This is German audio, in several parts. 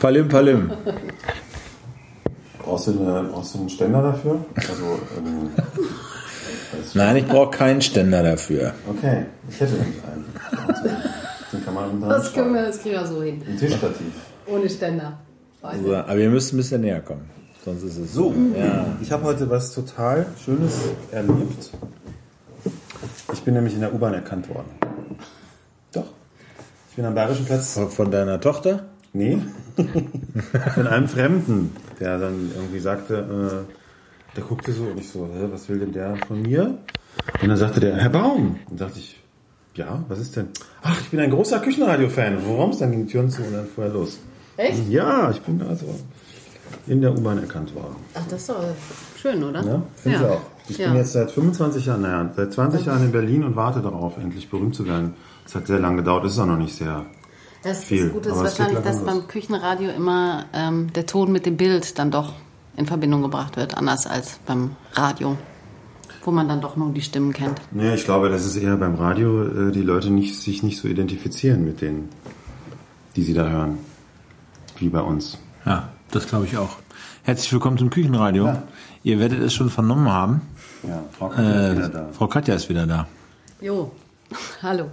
Palim, Palim. Brauchst du, eine, brauchst du einen Ständer dafür? Also, ähm, Nein, ich brauche keinen Ständer dafür. okay, ich hätte nämlich einen. Den kann man Das, können wir, das kriegen wir so hin. Ein Tischstativ. Ohne Ständer. So, aber ihr müsst ein bisschen näher kommen. Sonst ist es So, Ja. ich habe heute was total Schönes erlebt. Ich bin nämlich in der U-Bahn erkannt worden. Doch. Ich bin am Bayerischen Platz. Von deiner Tochter? Nee. Von einem Fremden, der dann irgendwie sagte, äh, der guckte so und ich so, Hä, was will denn der von mir? Und dann sagte der, Herr Baum. Und dachte ich, ja, was ist denn? Ach, ich bin ein großer Küchenradio-Fan. Worum Dann ging die Türen zu und dann fuhr er los. Echt? Ja, ich bin also in der U-Bahn erkannt worden. Ach, das ist doch schön, oder? Ja, finde ich auch. Ich Ja. bin jetzt seit 25 Jahren, naja, seit 20 Jahren in Berlin und warte darauf, endlich berühmt zu werden. Es hat sehr lange gedauert, ist auch noch nicht sehr. Das, Viel, Gute ist wahrscheinlich, dass beim Küchenradio immer ähm, der Ton mit dem Bild dann doch in Verbindung gebracht wird, anders als beim Radio, wo man dann doch nur die Stimmen kennt. Nee, ich glaube, das ist eher beim Radio, äh, die Leute nicht, sich nicht so identifizieren mit denen, die sie da hören, wie bei uns. Ja, das glaube ich auch. Herzlich willkommen zum Küchenradio. Ja. Ihr werdet es schon vernommen haben. Ja, Frau Katja ist Äh, wieder da. Frau Katja ist wieder da. Jo, hallo.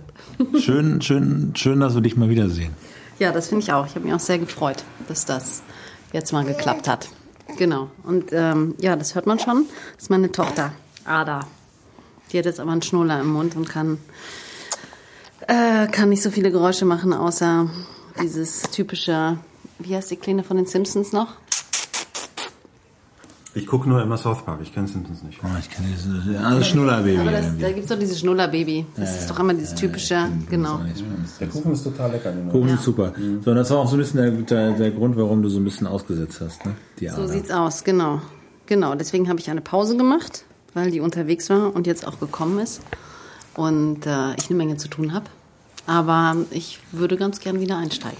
Schön, schön, schön, dass wir dich mal wiedersehen. Ja, das finde ich auch. Ich habe mich auch sehr gefreut, dass das jetzt mal geklappt hat. Genau. Und ähm, ja, das hört man schon. Das ist meine Tochter, Ada. Die hat jetzt aber einen Schnuller im Mund und kann, äh, kann nicht so viele Geräusche machen, außer dieses typische, wie heißt die Kleine von den Simpsons noch? Ich gucke nur immer South Park, ich kenne Simpsons nicht. Oh, ich kenne dieses also Schnullerbaby. Aber das, da gibt es doch dieses Schnuller-Baby. Das ist doch immer dieses typische, genau. Der Kuchen ist total lecker. Den Kuchen ist super. So, und das war auch so ein bisschen der, der, der Grund, warum du so ein bisschen ausgesetzt hast, ne? Die So Ader. sieht's aus, genau. Genau, deswegen habe ich eine Pause gemacht, weil die unterwegs war und jetzt auch gekommen ist. Und äh, ich eine Menge zu tun habe. Aber ich würde ganz gern wieder einsteigen.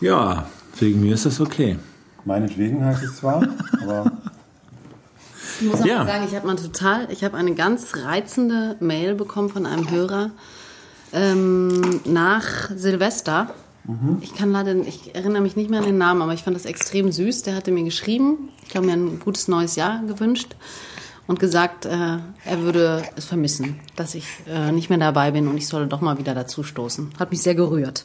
Ja, wegen mir ist das okay. Meinetwegen heißt es zwar, aber Ich muss auch Ja. sagen, ich habe mal total, ich habe eine ganz reizende Mail bekommen von einem Hörer ähm, nach Silvester. Ich kann leider, ich erinnere mich nicht mehr an den Namen, aber ich fand das extrem süß. Der hatte mir geschrieben, ich glaube mir ein gutes neues Jahr gewünscht und gesagt, äh, er würde es vermissen, dass ich äh, nicht mehr dabei bin und ich solle doch mal wieder dazu stoßen. Hat mich sehr gerührt.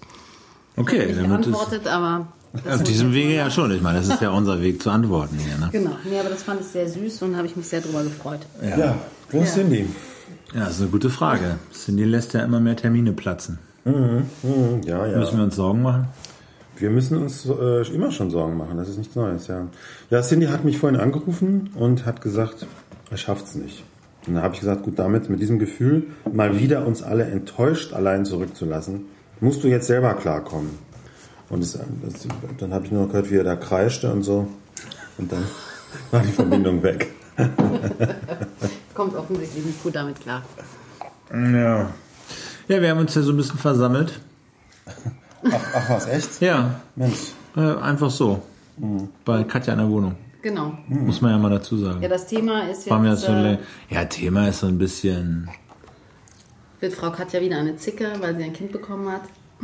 Okay, Nicht damit ist, geantwortet, aber auf diesem Wege ja schon. Ich meine, das ist ja unser Weg zu antworten hier, ne? genau. Nee, aber das fand ich sehr süß und habe ich mich sehr drüber gefreut. ja, wo ist Cindy? Ja, das ist eine gute Frage. Cindy lässt ja immer mehr Termine platzen. Hm, ja, ja. Müssen wir uns Sorgen machen? Wir müssen uns äh, immer schon Sorgen machen, das ist nichts Neues, ja. Ja, Cindy hat mich vorhin angerufen und hat gesagt, er schafft's nicht. Und dann habe ich gesagt, gut, damit, mit diesem Gefühl, mal wieder uns alle enttäuscht allein zurückzulassen, musst du jetzt selber klarkommen. Und das, das, dann habe ich nur gehört, wie er da kreischte und so. Und dann war die Verbindung weg. Kommt offensichtlich nicht gut damit klar. Ja. Ja, wir haben uns ja so ein bisschen versammelt. Ach, ach was, echt? Ja, Mensch. äh, einfach so. Bei Katja in der Wohnung. Genau. Muss man ja mal dazu sagen. Ja, das Thema ist War mir jetzt, so äh, ja, Thema ist so ein bisschen. wird Frau Katja wieder eine Zicke, weil sie ein Kind bekommen hat.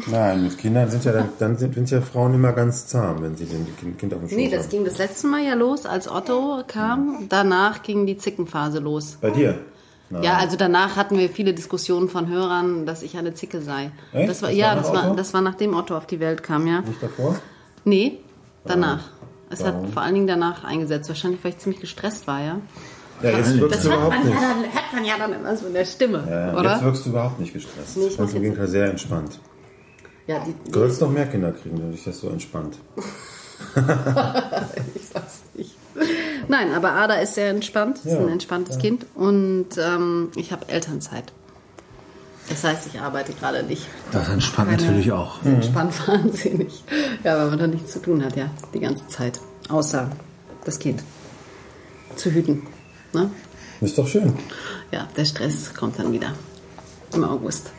Nein, mit Kindern sind ja dann, dann sind, sind ja Frauen immer ganz zahm, wenn sie den Kind- Kind auf dem Schoß Nee, das haben. ging das letzte Mal ja los, als Otto kam. Danach ging die Zickenphase los. Bei dir? Ja, also danach hatten wir viele Diskussionen von Hörern, dass ich eine Zicke sei. Echt? Das war, Das ja, war das war, das war nachdem Otto auf die Welt kam, ja. Nicht davor? Nee, danach. Es hat Warum? vor allen Dingen danach eingesetzt. Wahrscheinlich, weil ich ziemlich gestresst war, ja. Ja, jetzt wirkst Das du überhaupt man, ja nicht. dann, hat man ja dann immer so in der Stimme, Ja, oder? Jetzt wirkst du überhaupt nicht gestresst. Nee, ich Ganz im Gegenteil sehr entspannt. Ja, die, Du solltest noch mehr Kinder kriegen, wenn dich das so entspannt. ich sag's nicht. Nein, aber Ada ist sehr entspannt, ist Ja, ein entspanntes Kind und ähm, ich habe Elternzeit. Das heißt, ich arbeite gerade nicht. Das entspannt Keine- natürlich auch. Das entspannt wahnsinnig. Ja, weil man da nichts zu tun hat, ja, die ganze Zeit. Außer das Kind zu hüten. Ne? Ist doch schön. Ja, der Stress kommt dann wieder im August.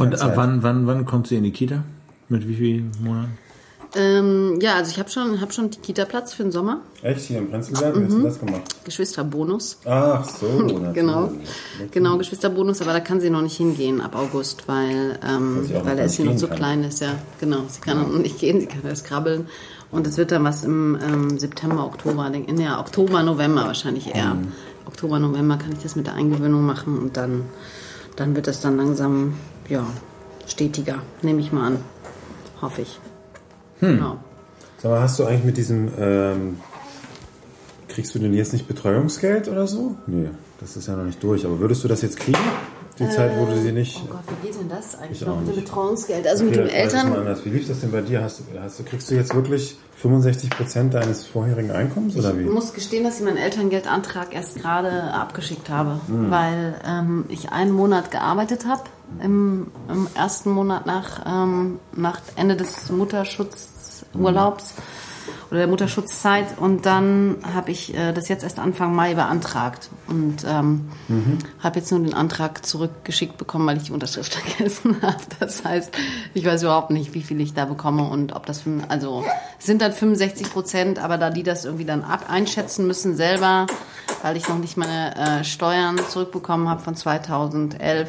Und ab Elternzeit. wann, wann, wann kommt sie in die Kita? Mit wie vielen Monaten? Ähm, ja, also ich habe schon, hab schon Kita-Platz für den Sommer. Echt? Hier im Prenzlberg? Wie hast du das gemacht? Geschwisterbonus. Ach so. Genau, genau, Geschwisterbonus, aber da kann sie noch nicht hingehen ab August, weil, ähm, Weil er ist hier noch so kann. klein ist, ja. Genau, sie kann noch nicht gehen, sie kann erst krabbeln. Und es wird dann was im ähm, September, Oktober, in ja, Oktober, November wahrscheinlich eher. Mhm. Oktober, November kann ich das mit der Eingewöhnung machen und dann, dann wird das dann langsam, ja, stetiger, nehme ich mal an. Hoffe ich. Hm. Genau. Sag mal, hast du eigentlich mit diesem, ähm, kriegst du denn jetzt nicht Betreuungsgeld oder so? Nee, das ist ja noch nicht durch. Aber würdest du das jetzt kriegen? Die Zeit, du sie nicht... Oh Gott, wie geht denn das eigentlich Ich noch mit dem. Betreuungsgeld? Also mit Okay, mal Eltern, anders. Wie lief das denn bei dir? Hast, hast, kriegst du jetzt wirklich 65 Prozent deines vorherigen Einkommens oder wie? Ich muss gestehen, dass ich meinen Elterngeldantrag erst gerade abgeschickt habe, Hm. weil ähm, ich einen Monat gearbeitet habe, im, im ersten Monat nach, ähm, nach Ende des Mutterschutzurlaubs oder der Mutterschutzzeit und dann habe ich äh, das jetzt erst Anfang Mai beantragt und ähm, habe jetzt nur den Antrag zurückgeschickt bekommen, weil ich die Unterschrift vergessen habe. Das heißt, ich weiß überhaupt nicht, wie viel ich da bekomme und ob das, also es sind dann 65 Prozent, aber da die das irgendwie dann ab einschätzen müssen selber, weil ich noch nicht meine äh, Steuern zurückbekommen habe von 2011,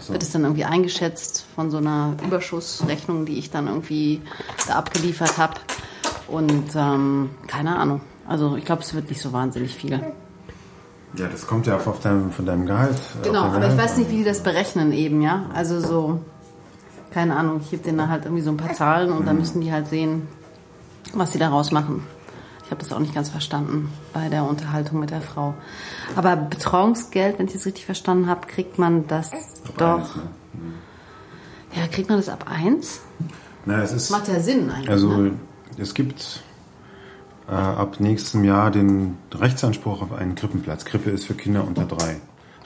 so. wird es dann irgendwie eingeschätzt von so einer Überschussrechnung, die ich dann irgendwie da abgeliefert habe. Und ähm, keine Ahnung. Also ich glaube, es wird nicht so wahnsinnig viel. Ja, das kommt ja auf deinem, von deinem Gehalt. Genau, aber ich weiß nicht, wie die das berechnen eben, ja. Also so, keine Ahnung, ich gebe denen da halt irgendwie so ein paar Zahlen und dann müssen die halt sehen, was sie daraus machen. Ich habe das auch nicht ganz verstanden bei der Unterhaltung mit der Frau. Aber Betreuungsgeld, wenn ich das richtig verstanden habe, kriegt man das doch. Eins, ne? Ja, kriegt man das ab eins? Na, es ist, Macht ja Sinn eigentlich. also ne? Es gibt äh, ab nächstem Jahr den Rechtsanspruch auf einen Krippenplatz. Krippe ist für Kinder unter drei.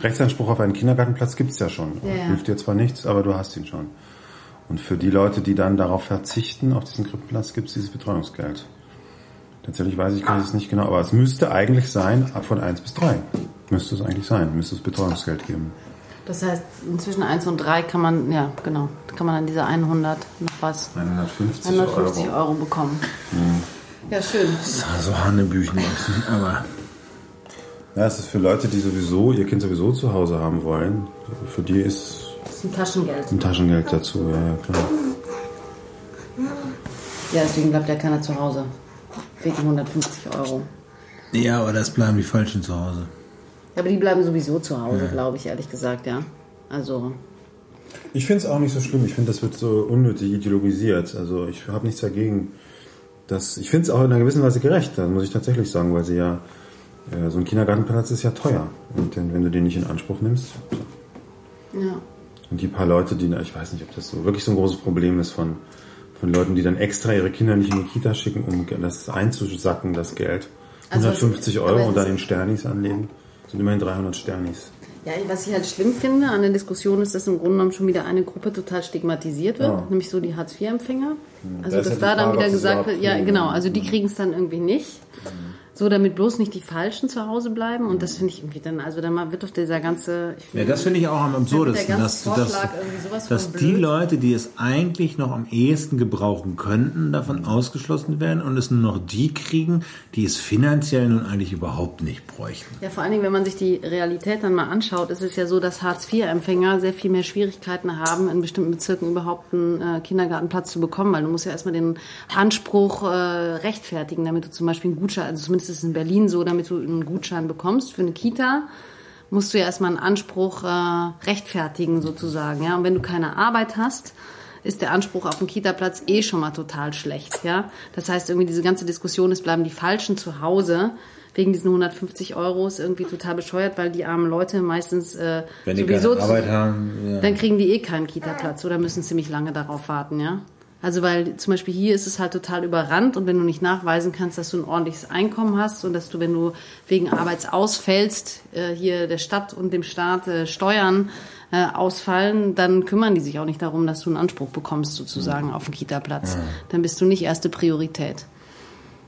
Rechtsanspruch auf einen Kindergartenplatz gibt's ja schon. Ja. Hilft dir zwar nichts, aber du hast ihn schon. Und für die Leute, die dann darauf verzichten, auf diesen Krippenplatz, gibt's dieses Betreuungsgeld. Tatsächlich weiß ich es nicht genau, aber es müsste eigentlich sein, ab von eins bis drei Müsste es eigentlich sein, müsste es Betreuungsgeld geben. Das heißt, zwischen 1 und 3 kann man, ja, genau, kann man dann diese 100 noch was, 150, 150 Euro. Euro, bekommen. Ja, schön. Also Hanebüchen aber Ja, es ist für Leute, die sowieso ihr Kind sowieso zu Hause haben wollen. Für die ist Das ist ein Taschengeld. ein Taschengeld dazu, ja, ja klar. Ja, deswegen bleibt ja keiner zu Hause. Wegen 150 Euro. ja, aber das bleiben die Falschen zu Hause. Ja, aber die bleiben sowieso zu Hause, glaube ich, ehrlich gesagt, ja. Also, Ich finde es auch nicht so schlimm. Ich finde, das wird so unnötig ideologisiert. Also ich habe nichts dagegen. Dass, ich finde es auch in einer gewissen Weise gerecht, das muss ich tatsächlich sagen, weil sie ja, äh, so ein Kindergartenplatz ist ja teuer. Und den, wenn du den nicht in Anspruch nimmst, ja. Und die paar Leute, die, ich weiß nicht, ob das so wirklich so ein großes Problem ist von, von Leuten, die dann extra ihre Kinder nicht in die Kita schicken, um das einzusacken, das Geld. Also was- 150 aber Euro und das- dann in Sternis anlegen. Das sind immerhin 300 Sternis. Ja, was ich halt schlimm finde an der Diskussion ist, dass im Grunde genommen schon wieder eine Gruppe total stigmatisiert wird, Ja. nämlich so die Hartz-IV-Empfänger. Also, Da dass die da dann wieder gesagt wird, ja, genau, also die kriegen es dann irgendwie nicht. So, damit bloß nicht die Falschen zu Hause bleiben. Und das finde ich irgendwie dann, also dann mal wird doch dieser ganze. Ich Ja, das finde ich auch am absurdesten, dass, dass, dass die. Leute, die es eigentlich noch am ehesten gebrauchen könnten, davon ausgeschlossen werden und es nur noch die kriegen, die es finanziell nun eigentlich überhaupt nicht bräuchten. Ja, vor allen Dingen, wenn man sich die Realität dann mal anschaut, ist es ja so, dass Hartz-IV-Empfänger sehr viel mehr Schwierigkeiten haben, in bestimmten Bezirken überhaupt einen äh, Kindergartenplatz zu bekommen, weil du musst ja erstmal den Anspruch äh, rechtfertigen, damit du zum Beispiel einen Gutschein, also zumindest ist in Berlin so, damit du einen Gutschein bekommst für eine Kita, musst du ja erstmal einen Anspruch äh, rechtfertigen sozusagen, ja. Und wenn du keine Arbeit hast, ist der Anspruch auf einen Kita-Platz eh schon mal total schlecht, ja. Das heißt irgendwie diese ganze Diskussion, es bleiben die Falschen zu Hause wegen diesen 150 Euro ist irgendwie total bescheuert, weil die armen Leute meistens äh, Wenn die sowieso keine Arbeit haben, ja. dann kriegen die eh keinen Kita-Platz oder müssen ziemlich lange darauf warten, ja. Also weil zum Beispiel hier ist es halt total überrannt und wenn du nicht nachweisen kannst, dass du ein ordentliches Einkommen hast und dass du, wenn du wegen Arbeitsausfällst, äh, hier der Stadt und dem Staat äh, Steuern äh, ausfallen, dann kümmern die sich auch nicht darum, dass du einen Anspruch bekommst sozusagen auf einen Kita-Platz. Dann bist du nicht erste Priorität.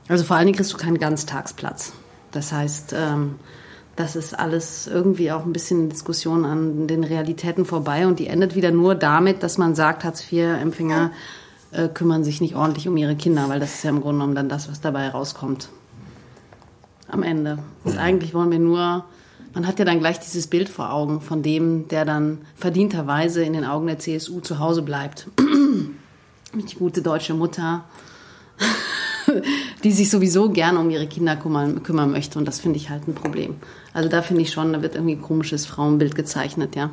Also vor allen Dingen kriegst du keinen Ganztagsplatz. Das heißt, ähm, das ist alles irgendwie auch ein bisschen eine Diskussion an den Realitäten vorbei und die endet wieder nur damit, dass man sagt, Hartz-IV-Empfänger äh, kümmern sich nicht ordentlich um ihre Kinder, weil das ist ja im Grunde genommen dann das, was dabei rauskommt. Am Ende. Und eigentlich wollen wir nur, man hat ja dann gleich dieses Bild vor Augen von dem, der dann verdienterweise in den Augen der CSU zu Hause bleibt. Die gute deutsche Mutter, die sich sowieso gerne um ihre Kinder kümmern, kümmern möchte. Und das finde ich halt ein Problem. Also da finde ich schon, da wird irgendwie ein komisches Frauenbild gezeichnet, ja.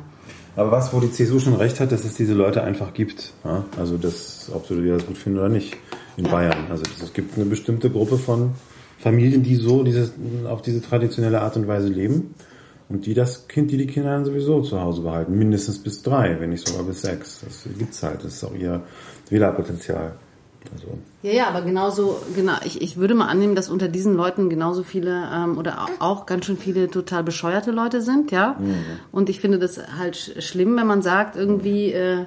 Aber was, wo die CSU schon recht hat, dass es diese Leute einfach gibt. Ja? Also das, ob du das gut findest oder nicht, in Ja. Bayern. Also es gibt eine bestimmte Gruppe von Familien, die so dieses, auf diese traditionelle Art und Weise leben. Und die das Kind, die die Kinder dann sowieso zu Hause behalten. Mindestens bis drei, wenn nicht sogar bis sechs. Das gibt's halt. Das ist auch ihr Wählerpotenzial. Also, Ja, ja, aber genauso, genau, ich, ich würde mal annehmen, dass unter diesen Leuten genauso viele ähm, oder au- auch ganz schön viele total bescheuerte Leute sind, ja. Und ich finde das halt sch- schlimm, wenn man sagt, irgendwie, äh,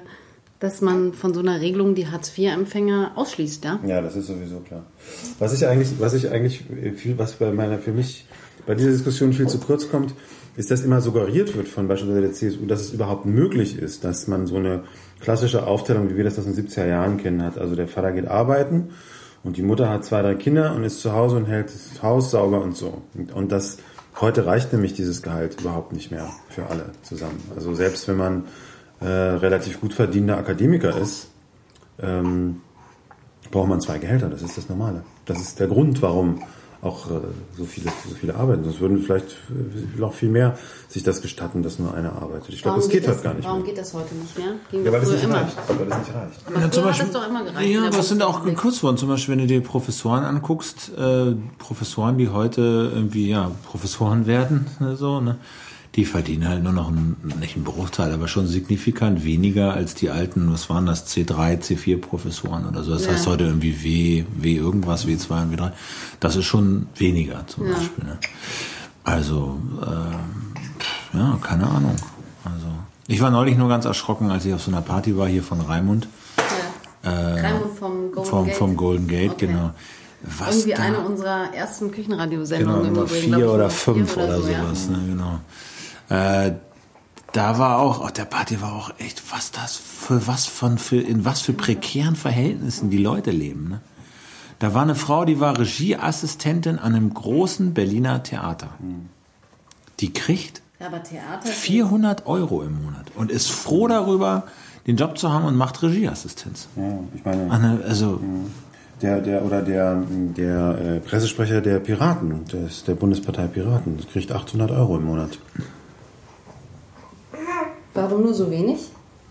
dass man von so einer Regelung die Hartz-IV-Empfänger ausschließt, ja. Ja, das ist sowieso klar. Was ich eigentlich, was ich eigentlich viel, was bei meiner, für mich bei dieser Diskussion viel zu kurz kommt, ist, dass immer suggeriert wird von beispielsweise der CSU, dass es überhaupt möglich ist, dass man so eine klassische Aufteilung, wie wir das aus den 70er Jahren kennen, hat. Also der Vater geht arbeiten und die Mutter hat zwei, drei Kinder und ist zu Hause und hält das Haus sauber und so. Und, und das, heute reicht nämlich dieses Gehalt überhaupt nicht mehr für alle zusammen. Also selbst wenn man äh, relativ gut verdienender Akademiker ist, ähm, braucht man zwei Gehälter. Das ist das Normale. Das ist der Grund, warum auch äh, so viele so viele arbeiten. Sonst würden vielleicht äh, noch viel mehr sich das gestatten, dass nur einer arbeitet. Ich glaube, das geht halt gar nicht Warum mehr. geht das heute nicht mehr? Ging Ja, weil das früher nicht immer. reicht. Weil das nicht reicht. Aber Ja, hat es doch immer gereicht. Ja, der was sind auch gekürzt worden? Zum Beispiel, wenn du dir Professoren anguckst, äh, Professoren, die heute irgendwie, ja, Professoren werden, so, ne? Die verdienen halt nur noch einen, nicht einen Bruchteil, aber schon signifikant weniger als die alten, was waren das, C3, C4 Professoren oder so. Das Ja. heißt heute irgendwie W, W irgendwas, W2 und W3. Das ist schon weniger zum Ja. Beispiel, ne? Also, äh, ja, keine Ahnung. Also, ich war neulich nur ganz erschrocken, als ich auf so einer Party war hier von Raimund. Ja. Raimund vom Golden Vom, Gate. vom Golden Gate, Okay. genau. Was Irgendwie da, eine unserer ersten Küchenradiosendungen genau, Nummer vier oder vier fünf oder, so, ja. sowas, ne, genau. Äh, da war auch, auf der Party war auch echt, was das für was von, für, in was für prekären Verhältnissen die Leute leben, ne? Da war eine Frau, die war Regieassistentin an einem großen Berliner Theater. Die kriegt aber Theater. 400 Euro im Monat und ist froh darüber, den Job zu haben und macht Regieassistenz. Ja, ich meine, Anne, Also, der, der oder der, der äh, Pressesprecher der Piraten, des, der Bundespartei Piraten, kriegt 800 Euro im Monat. Warum nur so wenig?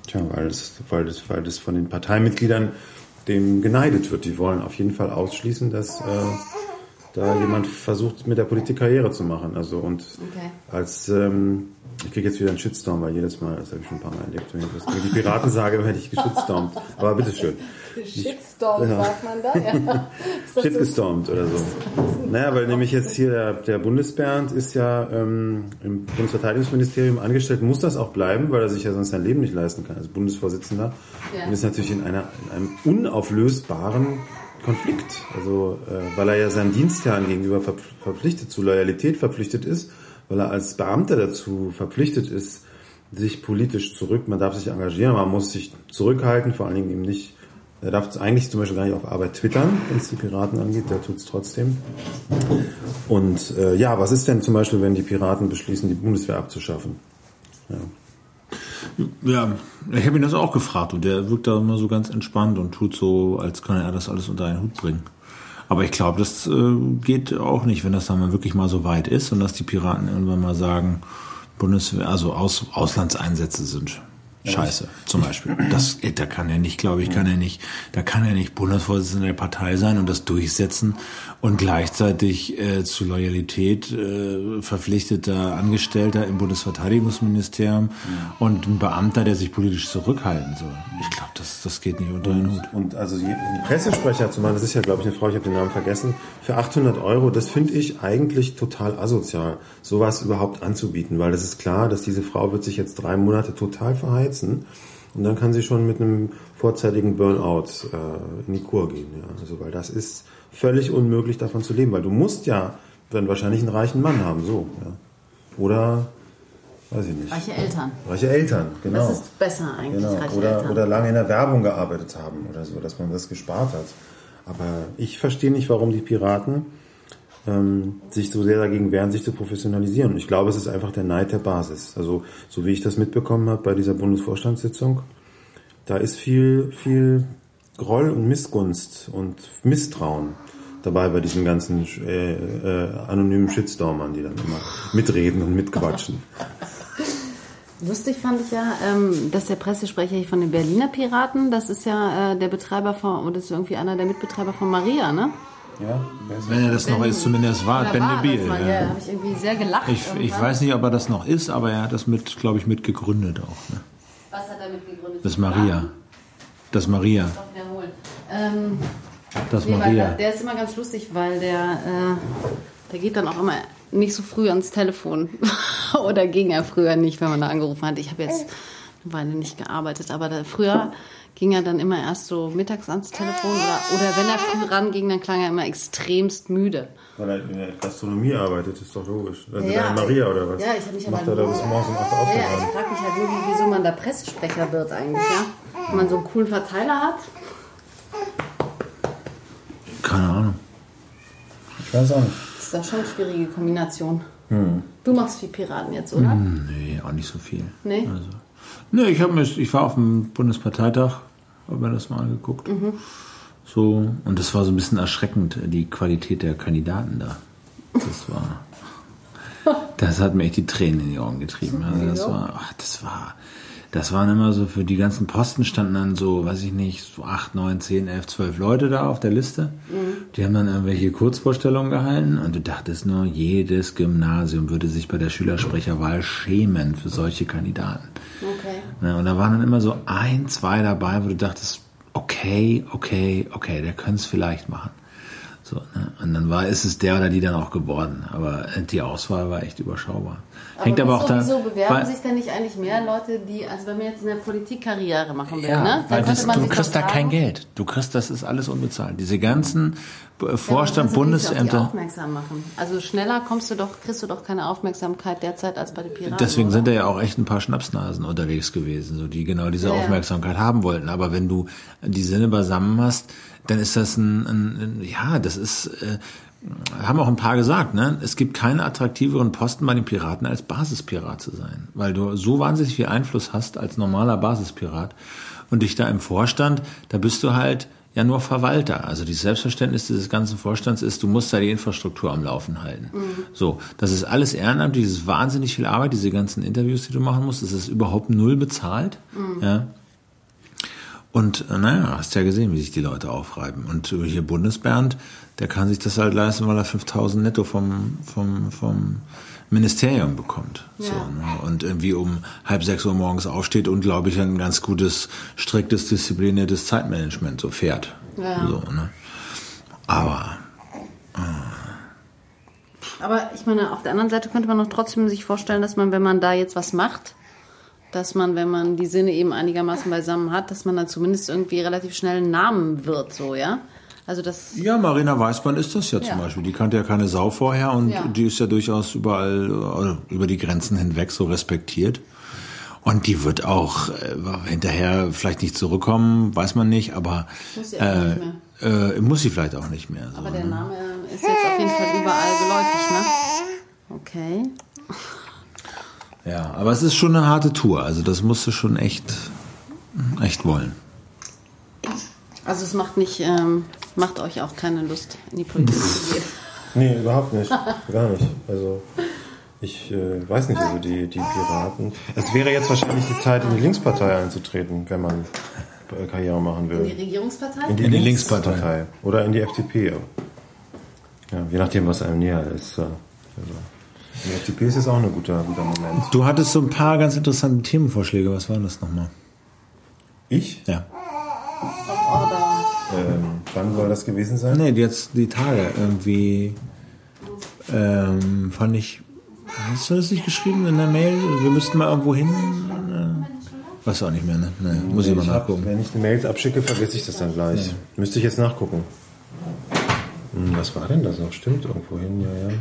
Tja, weil das, weil das, weil das von den Parteimitgliedern dem geneidet wird. Die wollen auf jeden Fall ausschließen, dass äh, da jemand versucht, mit der Politik Karriere zu machen. Also und Okay. als ähm, ich kriege jetzt wieder einen Shitstorm, weil jedes Mal, das habe ich schon ein paar Mal erlebt, wenn ich gegen die Piraten sage, werde ich geschitstormt. Aber bitteschön. Shitstorm, Ja. sagt man da. Ja. Das so- Shitgestormt oder so. Naja, weil nämlich jetzt hier der, der Bundesbernd ist ja ähm, im Bundesverteidigungsministerium angestellt, muss das auch bleiben, weil er sich ja sonst sein Leben nicht leisten kann als Bundesvorsitzender. Ja. Und ist natürlich in, einer, in einem unauflösbaren Konflikt. Also, äh, weil er ja seinem Dienstherrn gegenüber ver verpflichtet, zu Loyalität verpflichtet ist, weil er als Beamter dazu verpflichtet ist, sich politisch zurück, man darf sich engagieren, man muss sich zurückhalten, vor allen Dingen eben nicht, er darf eigentlich zum Beispiel gar nicht auf Arbeit twittern, wenn es die Piraten angeht, der tut es trotzdem. Und äh, ja, was ist denn zum Beispiel, wenn die Piraten beschließen, die Bundeswehr abzuschaffen? Ja. Ja, ich habe ihn das auch gefragt und der wirkt da immer so ganz entspannt und tut so, als könne er das alles unter einen Hut bringen. Aber ich glaube, das äh, geht auch nicht, wenn das dann mal wirklich mal so weit ist und dass die Piraten irgendwann mal sagen, Bundeswehr, also Aus, Auslandseinsätze sind scheiße, zum Beispiel. Das, da kann er nicht, glaube ich, kann er nicht, da kann er nicht Bundesvorsitzender der Partei sein und das durchsetzen und gleichzeitig äh, zu Loyalität äh, verpflichteter Angestellter im Bundesverteidigungsministerium und ein Beamter, der sich politisch zurückhalten soll. Ich glaube, das, das geht nicht unter den Hut. Und also ein Pressesprecher zum Beispiel, das ist ja, glaube ich, eine Frau, ich habe den Namen vergessen, für 800 Euro, das finde ich eigentlich total asozial, sowas überhaupt anzubieten, weil das ist klar, dass diese Frau wird sich jetzt drei Monate total verheizen und dann kann sie schon mit einem vorzeitigen Burnout äh, in die Kur gehen. Ja. Also, weil das ist völlig unmöglich, davon zu leben, weil du musst ja dann wahrscheinlich einen reichen Mann haben, so. Ja. Oder weiß ich nicht. Reiche Eltern. Reiche Eltern, genau. Das ist besser eigentlich, Genau. reiche Oder, Eltern. oder lange in der Werbung gearbeitet haben oder so, dass man das gespart hat. Aber ich verstehe nicht, warum die Piraten ähm, sich so sehr dagegen wehren, sich zu professionalisieren. Und ich glaube, es ist einfach der Neid der Basis. Also so wie ich das mitbekommen habe bei dieser Bundesvorstandssitzung, da ist viel, viel Groll und Missgunst und Misstrauen dabei bei diesen ganzen äh, äh, anonymen Shitstormern, die dann immer mitreden und mitquatschen. Lustig fand ich ja, ähm, dass der Pressesprecher von den Berliner Piraten, das ist ja äh, der Betreiber von, oder ist irgendwie einer der Mitbetreiber von Maria, ne? Ja, Wenn er das noch ist, zumindest war, Ben war Debil. das mal? Ja. Ja, habe ich irgendwie sehr gelacht. Ich, ich weiß nicht, ob er das noch ist, aber er hat das mit, glaube ich, mit gegründet auch. Ne? Was hat er mit gegründet? Das Maria. Das Maria. Doch, wiederholen. Ähm, Das nee, weil Maria. der, der ist immer ganz lustig, weil der, äh, der geht dann auch immer nicht so früh ans Telefon. Oder ging er früher nicht, wenn man da angerufen hat. Ich habe jetzt eine Weile nicht gearbeitet, aber da, früher ging er dann immer erst so mittags ans Telefon oder, oder wenn er früh ranging, dann klang er immer extremst müde. Weil er in der Gastronomie arbeitet, ist doch logisch. Also Ja, Maria oder was? ja, ich hab mich Macht aber er da bis morgens um 8 Uhr Ja, ich frage mich halt nur, wie- wieso man da Pressesprecher wird eigentlich, ja? Wenn man so einen coolen Verteiler hat. Keine Ahnung. Ich weiß auch nicht. Das ist doch schon eine schwierige Kombination. Hm. Du machst viel Piraten jetzt, oder? Nee, auch nicht so viel. Nee? Also, nee, ich, hab mir, ich war auf dem Bundesparteitag, habe mir das mal angeguckt. Mhm. So, und das war so ein bisschen erschreckend, die Qualität der Kandidaten da. Das war. Das hat mir echt die Tränen in die Augen getrieben. Also das war, ach, das war, das waren immer so für die ganzen Posten standen dann so, weiß ich nicht, so acht, neun, zehn, elf, zwölf Leute da auf der Liste. Die haben dann irgendwelche Kurzvorstellungen gehalten und du dachtest nur, jedes Gymnasium würde sich bei der Schülersprecherwahl schämen für solche Kandidaten. Okay. Ne, und da waren dann immer so ein, zwei dabei, wo du dachtest, okay, okay, okay, der könnte es vielleicht machen. So, ne? Und dann war, ist es der oder die dann auch geworden. Aber die Auswahl war echt überschaubar. Hängt aber auch da. Wieso bewerben weil- sich denn nicht eigentlich mehr Leute, die, also wenn man jetzt in der Politik Karriere machen will, ja, ne? weil das, du kriegst da kein Geld. Du kriegst, das ist alles unbezahlt. Diese ganzen äh, ja, Vorstand, aber die Bundesämter. aufmerksam machen. Also schneller kommst du doch, kriegst du doch keine Aufmerksamkeit derzeit als bei den Piraten. Deswegen oder? sind da ja auch echt ein paar Schnapsnasen unterwegs gewesen, so die genau diese Ja, ja. Aufmerksamkeit haben wollten. Aber wenn du die Sinne beisammen hast, dann ist das ein, ein, ein ja, das ist, äh, haben auch ein paar gesagt, ne? Es gibt keinen attraktiveren Posten bei den Piraten als Basispirat zu sein, weil du so wahnsinnig viel Einfluss hast als normaler Basispirat und dich da im Vorstand, da bist du halt ja nur Verwalter. Also das Selbstverständnis dieses ganzen Vorstands ist, du musst da die Infrastruktur am Laufen halten. So, das ist alles ehrenamtlich, das ist wahnsinnig viel Arbeit, diese ganzen Interviews, die du machen musst, das ist überhaupt null bezahlt. Ja. Und äh, naja, hast ja gesehen, wie sich die Leute aufreiben. Und äh, hier Bundesbernd, der kann sich das halt leisten, weil er 5000 netto vom, vom, vom Ministerium bekommt. So, Ja. ne? Und irgendwie um halb sechs Uhr morgens aufsteht und, glaube ich, ein ganz gutes, striktes, diszipliniertes Zeitmanagement so fährt. Ja. So, ne? Aber Aber ich meine, auf der anderen Seite könnte man doch trotzdem sich vorstellen, dass man, wenn man da jetzt was macht, dass man, wenn man die Sinne eben einigermaßen beisammen hat, dass man dann zumindest irgendwie relativ schnell einen Namen wird, so, ja? Also das, Ja, Marina Weißmann ist das ja zum Ja. Beispiel. Die kannte ja keine Sau vorher und Ja. die ist ja durchaus überall äh, über die Grenzen hinweg so respektiert. Und die wird auch äh, hinterher vielleicht nicht zurückkommen, weiß man nicht, aber Muss sie auch nicht äh, muss sie vielleicht auch nicht mehr. So, aber der ne? Name ist jetzt auf jeden Fall überall geläufig, ne? Okay. Ja, aber es ist schon eine harte Tour. Also das musst du schon echt, echt wollen. Also es macht nicht, ähm, macht euch auch keine Lust, in die Politik zu gehen. Nee, überhaupt nicht. Gar nicht. Also ich äh, weiß nicht, also die, die Piraten. Es wäre jetzt wahrscheinlich die Zeit, in die Linkspartei einzutreten, wenn man äh, Karriere machen In die will. Regierungspartei? In die, In die Linkspartei. Oder in die FDP. Ja, je nachdem, was einem näher ist. äh, Also, die FDP ist jetzt auch ein guter, guter Moment. Du hattest so ein paar ganz interessante Themenvorschläge. Was waren das nochmal? Ich? Ja. Ähm, wann soll das gewesen sein? Nee, jetzt die Tage irgendwie ähm, fand ich. Hast du das nicht geschrieben in der Mail? Wir müssten mal irgendwo hin. Äh, weiß auch nicht mehr, ne? Nee, muss ich mal Ich hab, nachgucken. wenn ich die Mails abschicke, vergesse ich das dann gleich. Müsste ich jetzt nachgucken. Hm, was war denn das noch? Stimmt, irgendwo hin, ja, ja.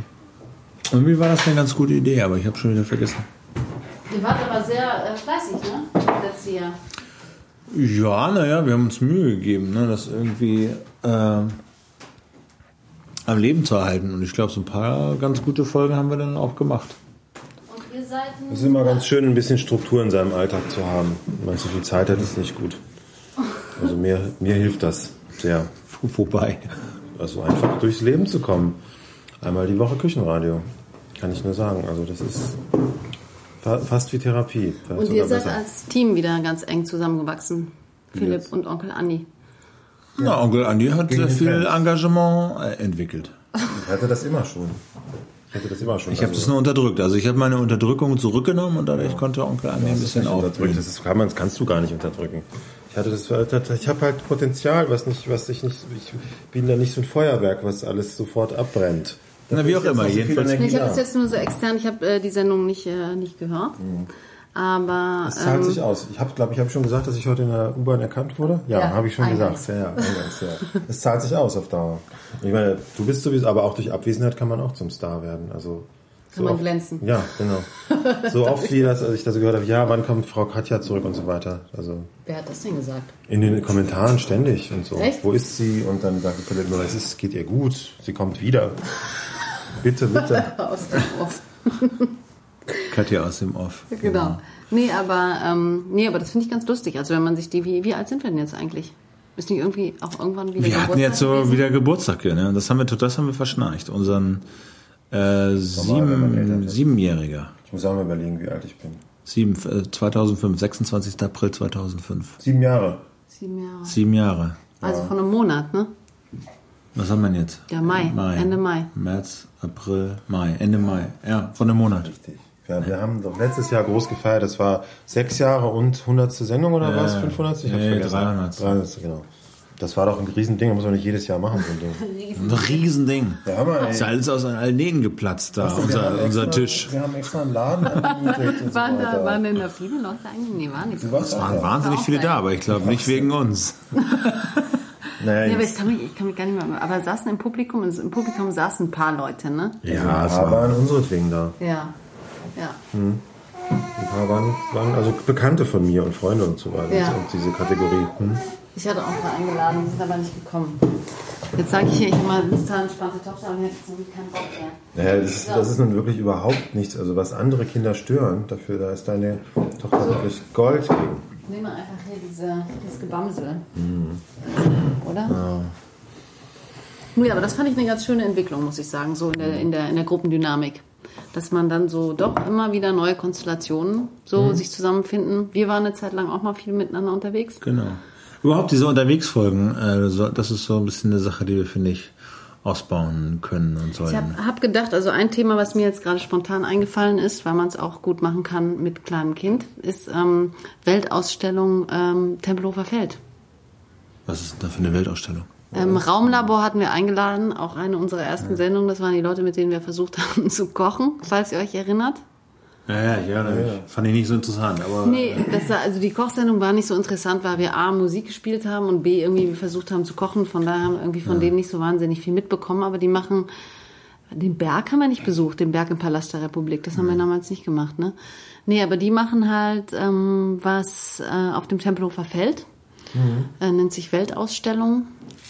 Irgendwie war das eine ganz gute Idee, aber ich habe schon wieder vergessen. Ihr wart aber sehr äh, fleißig, ne? Letztes Jahr. Ja, naja, wir haben uns Mühe gegeben, ne, das irgendwie äh, am Leben zu erhalten. Und ich glaube, so ein paar ganz gute Folgen haben wir dann auch gemacht. Und ihr seid Es ist immer ganz schön, ein bisschen Struktur in seinem Alltag zu haben. Wenn man so viel Zeit hat, ist nicht gut. Also mir, mir hilft das sehr. Wobei. Also einfach durchs Leben zu kommen. Einmal die Woche Küchenradio. Kann ich nur sagen. Also das ist fa- fast wie Therapie. Und ihr seid besser. als Team wieder ganz eng zusammengewachsen. Philipp Jetzt. und Onkel Andi. Ja, Onkel Andi hat sehr viel Trend. Engagement äh, entwickelt. Ich hatte das immer schon. Ich hatte das immer schon. Ich habe das nur unterdrückt. Also ich habe meine Unterdrückung zurückgenommen und dadurch konnte Onkel Andi ein bisschen aufbringen. Das ist, kann man, das kannst du gar nicht unterdrücken. Ich hatte das, ich habe halt Potenzial, was nicht, was ich nicht, ich bin da nicht so ein Feuerwerk, was alles sofort abbrennt. Na, wie auch immer, so jedenfalls- ich habe da. das jetzt nur so extern, ich habe äh, die Sendung nicht, äh, nicht gehört. Aber Es zahlt ähm, sich aus. Ich habe, glaube ich, habe schon gesagt, dass ich heute in der U-Bahn erkannt wurde. Ja, Ja, habe ich schon eingangs. gesagt. Ja, ja, eingangs, ja. Es zahlt sich aus auf Dauer. Ich meine, du bist sowieso, aber auch durch Abwesenheit kann man auch zum Star werden. Also Kann man glänzen. Ja, genau. So oft wie das, als ich das so gehört habe, ja, wann kommt Frau Katja zurück und so weiter. Also wer hat das denn gesagt? in den Kommentaren ständig und so. Echt? Wo ist sie? Und dann sagt die Palette nur, es ist, geht ihr gut, sie kommt wieder. Bitte, bitte. Aus dem Off. Katja aus dem Off. Genau. Nee, aber, ähm, nee, aber das finde ich ganz lustig. Also wenn man sich die, wie, wie alt sind wir denn jetzt eigentlich? Ist nicht irgendwie auch irgendwann wieder Wir hatten jetzt so gewesen? wieder Geburtstag, ja, ne? Das haben wir, das haben wir verschnarcht. Unseren äh, sieben, siebenjähriger. Ich muss auch mal überlegen, wie alt ich bin. Sieben, äh, 2005, 26. April 2005. Sieben Jahre. Sieben Jahre. Sieben Jahre. Also von einem Monat, ne? Was haben wir denn jetzt? Ja, Mai. Ende Mai. März, April, Mai. Ende Mai. Ja, von einem Monat. Richtig. Ja, wir haben doch letztes Jahr groß gefeiert. Das war sechs Jahre und 100. Sendung oder was? 500? Ich hab's nee, vergessen. 300. 300, genau. Das war doch ein Riesending. Das muss man nicht jedes Jahr machen, so ein Ding. Ein Riesending. Ja, ey. Ist ja alles aus allen Nähen geplatzt da, unser, haben unser extra, Tisch. Wir haben extra einen Laden angemietet und so Waren, da, waren denn da viele Leute eigentlich? Nee, waren nicht auch Waren da. wahnsinnig viele da, aber ich glaube nicht wegen uns. Naja, Ja, aber ich jetzt, kann, mich, ich kann mich gar nicht mehr. Aber saßen im Publikum, im Publikum saßen ein paar Leute, ne? Ja, ein es paar war, waren unseretwegen da. Ja. Ja. Ein paar waren, waren also Bekannte von mir und Freunde und so weiter. Ja. Und diese Kategorie. Hm? Ich hatte auch mal eingeladen, die sind aber nicht gekommen. Jetzt sage ich hier, ich habe mal eine total entspannte Tochter und jetzt habe ich keinen Bock mehr. Naja, das ist, das ist nun wirklich überhaupt nichts. Also was andere Kinder stören, dafür da ist deine Tochter wirklich Gold gegen. Nehmen wir einfach hier diese, dieses Gebamsel. Mhm. Oder? Ja. ja, aber das fand ich eine ganz schöne Entwicklung, muss ich sagen, so in der, in der, in der Gruppendynamik. Dass man dann so doch immer wieder neue Konstellationen so Mhm. sich zusammenfinden. Wir waren eine Zeit lang auch mal viel miteinander unterwegs. genau. Überhaupt diese Unterwegsfolgen, äh, das ist so ein bisschen eine Sache, die wir, finde ich, ausbauen können und Ich sollen. habe hab gedacht, also ein Thema, was mir jetzt gerade spontan eingefallen ist, weil man es auch gut machen kann mit kleinem Kind, ist ähm, Weltausstellung ähm, Tempelhofer Feld. Was ist denn da für eine Weltausstellung? Ähm, Raumlabor hatten wir eingeladen, auch eine unserer ersten Sendungen. Das waren die Leute, mit denen wir versucht haben zu kochen, falls ihr euch erinnert. Ja, ja, ja, ja. fand ich nicht so interessant, aber Nee, das war, also die Kochsendung war nicht so interessant, weil wir A, Musik gespielt haben und B, irgendwie versucht haben zu kochen. Von daher haben wir irgendwie von denen nicht so wahnsinnig viel mitbekommen. Aber die machen, den Berg haben wir nicht besucht, den Berg im Palast der Republik. Das haben wir damals nicht gemacht, ne? Nee, aber die machen halt ähm, was äh, auf dem Tempelhofer Feld. Äh, nennt sich Weltausstellung.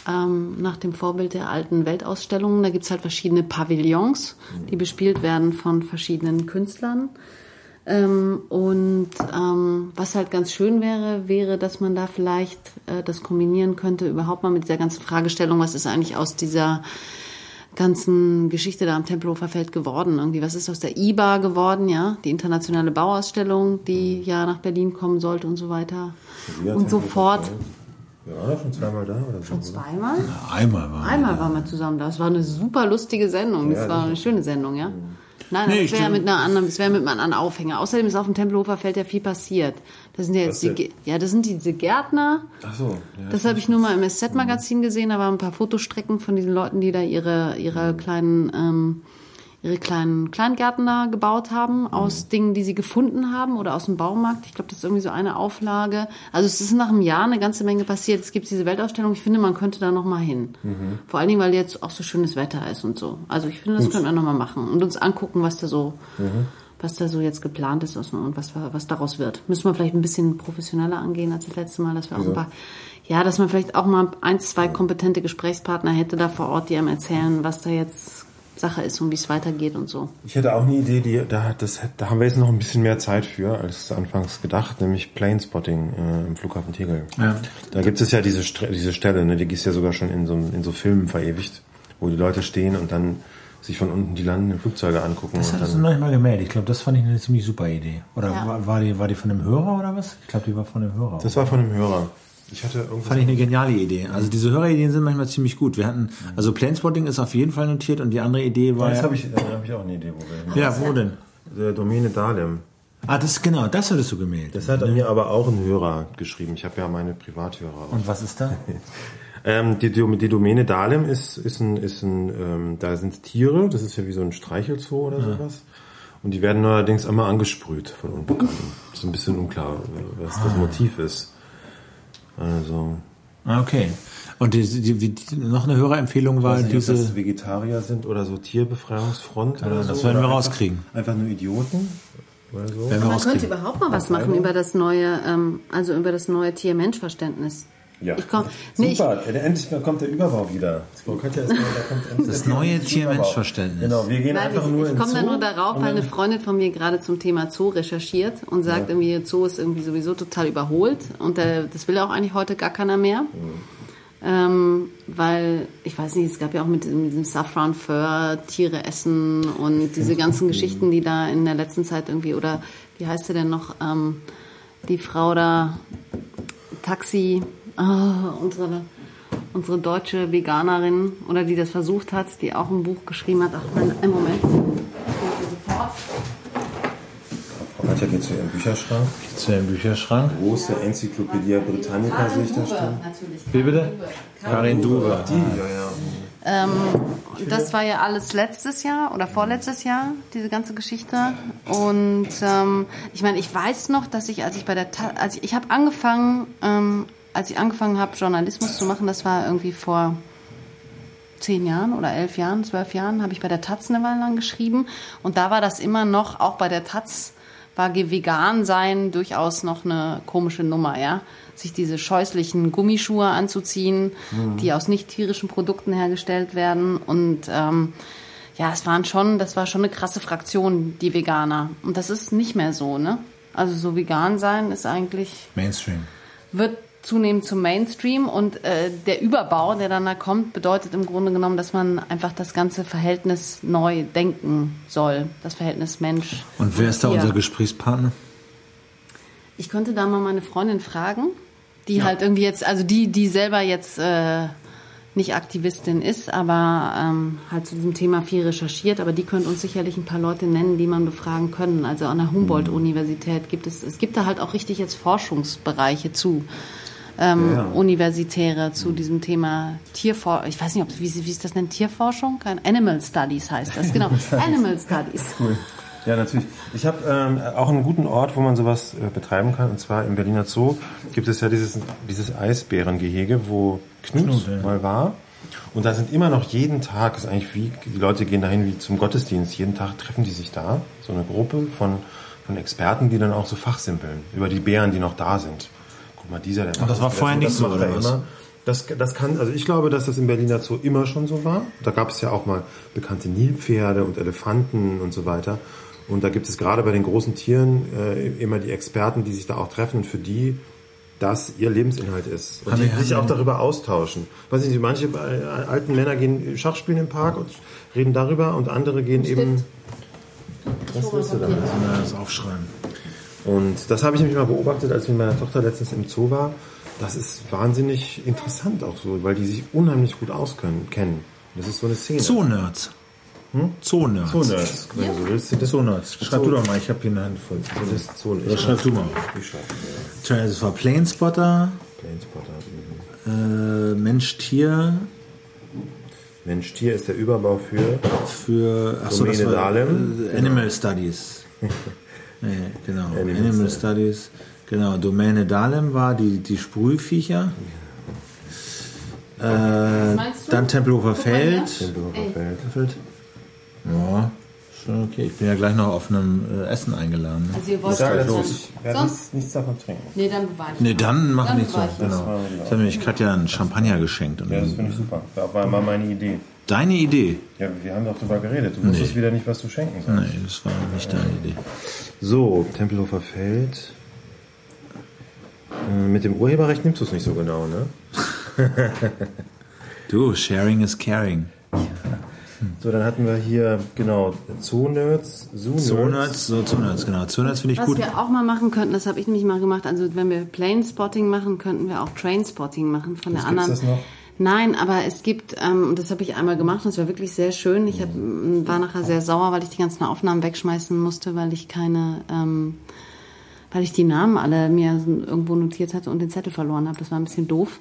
Ähm, nach dem Vorbild der alten Weltausstellungen. Da gibt's halt verschiedene Pavillons, die bespielt werden von verschiedenen Künstlern. Ähm, und ähm, was halt ganz schön wäre, wäre, dass man da vielleicht äh, das kombinieren könnte, überhaupt mal mit dieser ganzen Fragestellung, was ist eigentlich aus dieser ganzen Geschichte da am Tempelhofer Feld geworden? Irgendwie, was ist aus der IBA geworden, ja? Die internationale Bauausstellung, die ja nach Berlin kommen sollte und so weiter. Und so fort. Wir waren doch schon zweimal da oder so. oder? Zweimal? einmal war. Einmal waren wir zusammen da. Es war eine super lustige Sendung. Das Ja, war das eine schöne Sendung, ja. Nein, Nee, das wäre mit einer anderen, das wäre mit einem anderen Aufhänger. Außerdem ist auf dem Tempelhofer Feld ja viel passiert. Das sind ja jetzt die, ja, das sind diese Gärtner. Ach so. Ja. Das habe ich nur mal im SZ-Magazin gesehen. Da waren ein paar Fotostrecken von diesen Leuten, die da ihre, ihre kleinen, ähm, ihre kleinen Kleingärten da gebaut haben aus Dingen, die sie gefunden haben oder aus dem Baumarkt. Ich glaube, das ist irgendwie so eine Auflage. Also es ist nach einem Jahr eine ganze Menge passiert. Es gibt diese Weltausstellung. Ich finde, man könnte da noch mal hin. Vor allen Dingen, weil jetzt auch so schönes Wetter ist und so. Also ich finde, das könnten wir noch mal machen und uns angucken, was da so was da so jetzt geplant ist und was, was daraus wird. Müssen wir vielleicht ein bisschen professioneller angehen als das letzte Mal, dass wir auch ein paar, ja, dass man vielleicht auch mal ein, zwei kompetente Gesprächspartner hätte da vor Ort, die einem erzählen, was da jetzt Sache ist und wie es weitergeht und so. Ich hätte auch eine Idee, die, da, das, da haben wir jetzt noch ein bisschen mehr Zeit für, als anfangs gedacht, nämlich Planespotting äh, im Flughafen Tegel. Ja. Da gibt es ja diese, diese Stelle, ne, die ist ja sogar schon in so, in so Filmen verewigt, wo die Leute stehen und dann sich von unten die landenden Flugzeuge angucken. Das hast du noch nicht mal gemeldet. Ich glaube, das fand ich eine ziemlich super Idee. Oder ja. war, war, die, war die von einem Hörer oder was? Ich glaube, die war von einem Hörer. Das war von einem Hörer. Ich hatte Fand ich eine geniale Idee. Also diese Hörerideen sind manchmal ziemlich gut. Wir hatten, also Planespotting ist auf jeden Fall notiert und die andere Idee war. Ja, jetzt habe ich, hab ich auch eine Idee, wo wir. Ja, wo denn? Der Domäne Dahlem. Ah, das genau, das hattest du gemeldet. Das hat mir aber auch ein Hörer geschrieben. Ich habe ja meine Privathörer. Und was ist da? ähm, die, die Domäne Dahlem ist, ist ein, ist ein ähm, da sind Tiere, das ist ja wie so ein Streichelzoo oder ja. sowas. Und die werden allerdings immer angesprüht von Unbekannten. Ist ein bisschen unklar, was ah. das Motiv ist. Also. Ah, okay. Und die, die, die, noch eine Hörerempfehlung war nicht, diese. Ob das Vegetarier sind oder so Tierbefreiungsfront ja, oder so. Das werden wir rauskriegen. Einfach, nur Idioten. Oder so. Man könnte überhaupt mal was machen über das neue, ähm, also über das neue Tier-Mensch-Verständnis. Ja, ich komm, nee, super. Ich, endlich kommt der Überbau wieder. Das, das neue Tier-Mensch-Verständnis. Genau, wir gehen Nein, einfach ich, nur Ich komme da nur darauf, weil eine Freundin von mir gerade zum Thema Zoo recherchiert und sagt, ja. irgendwie Zoo ist irgendwie sowieso total überholt und äh, das will auch eigentlich heute gar keiner mehr. Mhm. Ähm, weil, ich weiß nicht, es gab ja auch mit, mit diesem Saffron Fur, Tiere essen und diese ganzen Geschichten, die da in der letzten Zeit irgendwie, oder wie heißt sie denn noch, ähm, die Frau da, Taxi, oh, unsere, unsere deutsche Veganerin oder die das versucht hat, die auch ein Buch geschrieben hat. Ach, einen Moment. Frau Katja geht zu ihrem Bücherschrank. Zu ihrem Bücherschrank. Große Enzyklopädie Britannica sehe ich da stehen. Wie bitte? Karin Duwe. Die, ja, ja. Ähm, das war ja alles letztes Jahr oder vorletztes Jahr, diese ganze Geschichte. Und ähm, ich meine, ich weiß noch, dass ich, als ich bei der, Ta als ich, ich habe angefangen, ähm, als ich angefangen habe, Journalismus zu machen, das war irgendwie vor zehn Jahren oder elf Jahren, zwölf Jahren, habe ich bei der Taz eine Weile lang geschrieben. Und da war das immer noch, auch bei der Taz war vegan sein durchaus noch eine komische Nummer, ja. Sich diese scheußlichen Gummischuhe anzuziehen, mhm. die aus nicht tierischen Produkten hergestellt werden. Und ähm, ja, es waren schon, das war schon eine krasse Fraktion, die Veganer. Und das ist nicht mehr so, ne? Also so vegan sein ist eigentlich. Mainstream. Wird zunehmend zum Mainstream und äh, der Überbau, der dann da kommt, bedeutet im Grunde genommen, dass man einfach das ganze Verhältnis neu denken soll, das Verhältnis Mensch. Und wer ist da unser Gesprächspartner? Ich könnte da mal meine Freundin fragen, die ja. halt irgendwie jetzt, also die, die selber jetzt äh, nicht Aktivistin ist, aber ähm, halt zu diesem Thema viel recherchiert, aber die könnte uns sicherlich ein paar Leute nennen, die man befragen können. Also an der Humboldt-Universität gibt es, es gibt da halt auch richtig jetzt Forschungsbereiche zu ähm, ja. Universitäre zu diesem Thema Tierforschung. Ich weiß nicht, ob, wie, wie ist das denn? Tierforschung? Kein Animal Studies heißt das, genau. Animal Studies. Cool. Ja, natürlich. Ich habe ähm, auch einen guten Ort, wo man sowas äh, betreiben kann. Und zwar im Berliner Zoo gibt es ja dieses, dieses Eisbärengehege, wo Knut, Knut mal war. Und da sind immer noch jeden Tag, ist eigentlich wie, die Leute gehen dahin wie zum Gottesdienst. Jeden Tag treffen die sich da. So eine Gruppe von, von Experten, die dann auch so fachsimpeln über die Bären, die noch da sind guck mal, dieser, der macht das war das, vorher nicht so, oder immer. Das, das kann, also ich glaube, dass das im Berliner Zoo immer schon so war. Da gab es ja auch mal bekannte Nilpferde und Elefanten und so weiter. Und da gibt es gerade bei den großen Tieren äh, immer die Experten, die sich da auch treffen und für die das ihr Lebensinhalt ist. Und haben die sich auch darüber austauschen. Weiß nicht, manche äh, alten Männer gehen Schachspielen im Park und reden darüber und andere gehen eben. Was willst du da? Das aufschreiben. Und das habe ich nämlich mal beobachtet, als ich mit meiner Tochter letztens im Zoo war. Das ist wahnsinnig interessant auch so, weil die sich unheimlich gut auskennen, kennen. Das ist so eine Szene. Zoo-Nerds. Hm? Zoo-Nerds. Zoo-Nerds, wenn ja. du so willst. Zoo-Nerds. Schreib du doch mal, ich habe hier eine Hand voll. Das ist Zoo Oder schreib du mal. Ich schreibe. Tja, es war Planespotter. Planespotter. Äh, Mensch-Tier. Mensch-Tier ist der Überbau für, für achso, Domäne das war. Äh, Animal Studies. Ja, genau. Animal, Animal Studies. Genau. Domäne Dahlem war die, die Sprühviecher. Äh, dann Tempelhofer Feld. Tempelhofer Feld. Ja, schon okay. Ich bin ja gleich noch auf einem äh, Essen eingeladen. Ne? Also ihr wollt dazu, ich Sonst? nichts, nichts davon trinken. Nee, dann bewahre ich. Nee, dann mach Dann nicht so. ich Genau. habe nämlich Katja einen Champagner geschenkt. Und Ja, das finde ich super. Das war mal meine Idee. Deine Idee? Ja, wir haben doch drüber geredet. Du wusstest wieder nicht, was du schenken sollst. Nee, das war nicht deine Idee. So, Tempelhofer Feld. Äh, Mit dem Urheberrecht nimmst du es nicht so genau, ne? Du, sharing is caring. So, dann hatten wir hier, genau, Zoo-Nerds, Zoo-Nerds. Zoonerts, so Zoonerts, genau. Zoonerts finde ich Was gut. wir auch mal machen könnten, das habe ich nämlich mal gemacht, also wenn wir Plane-Spotting machen, könnten wir auch Train-Spotting machen von der gibt's anderen. das noch? Nein, aber es gibt, ähm, und das habe ich einmal gemacht und es war wirklich sehr schön. Ich hab, war nachher sehr sauer, weil ich die ganzen Aufnahmen wegschmeißen musste, weil ich keine, ähm, weil ich die Namen alle mir irgendwo notiert hatte und den Zettel verloren habe. Das war ein bisschen doof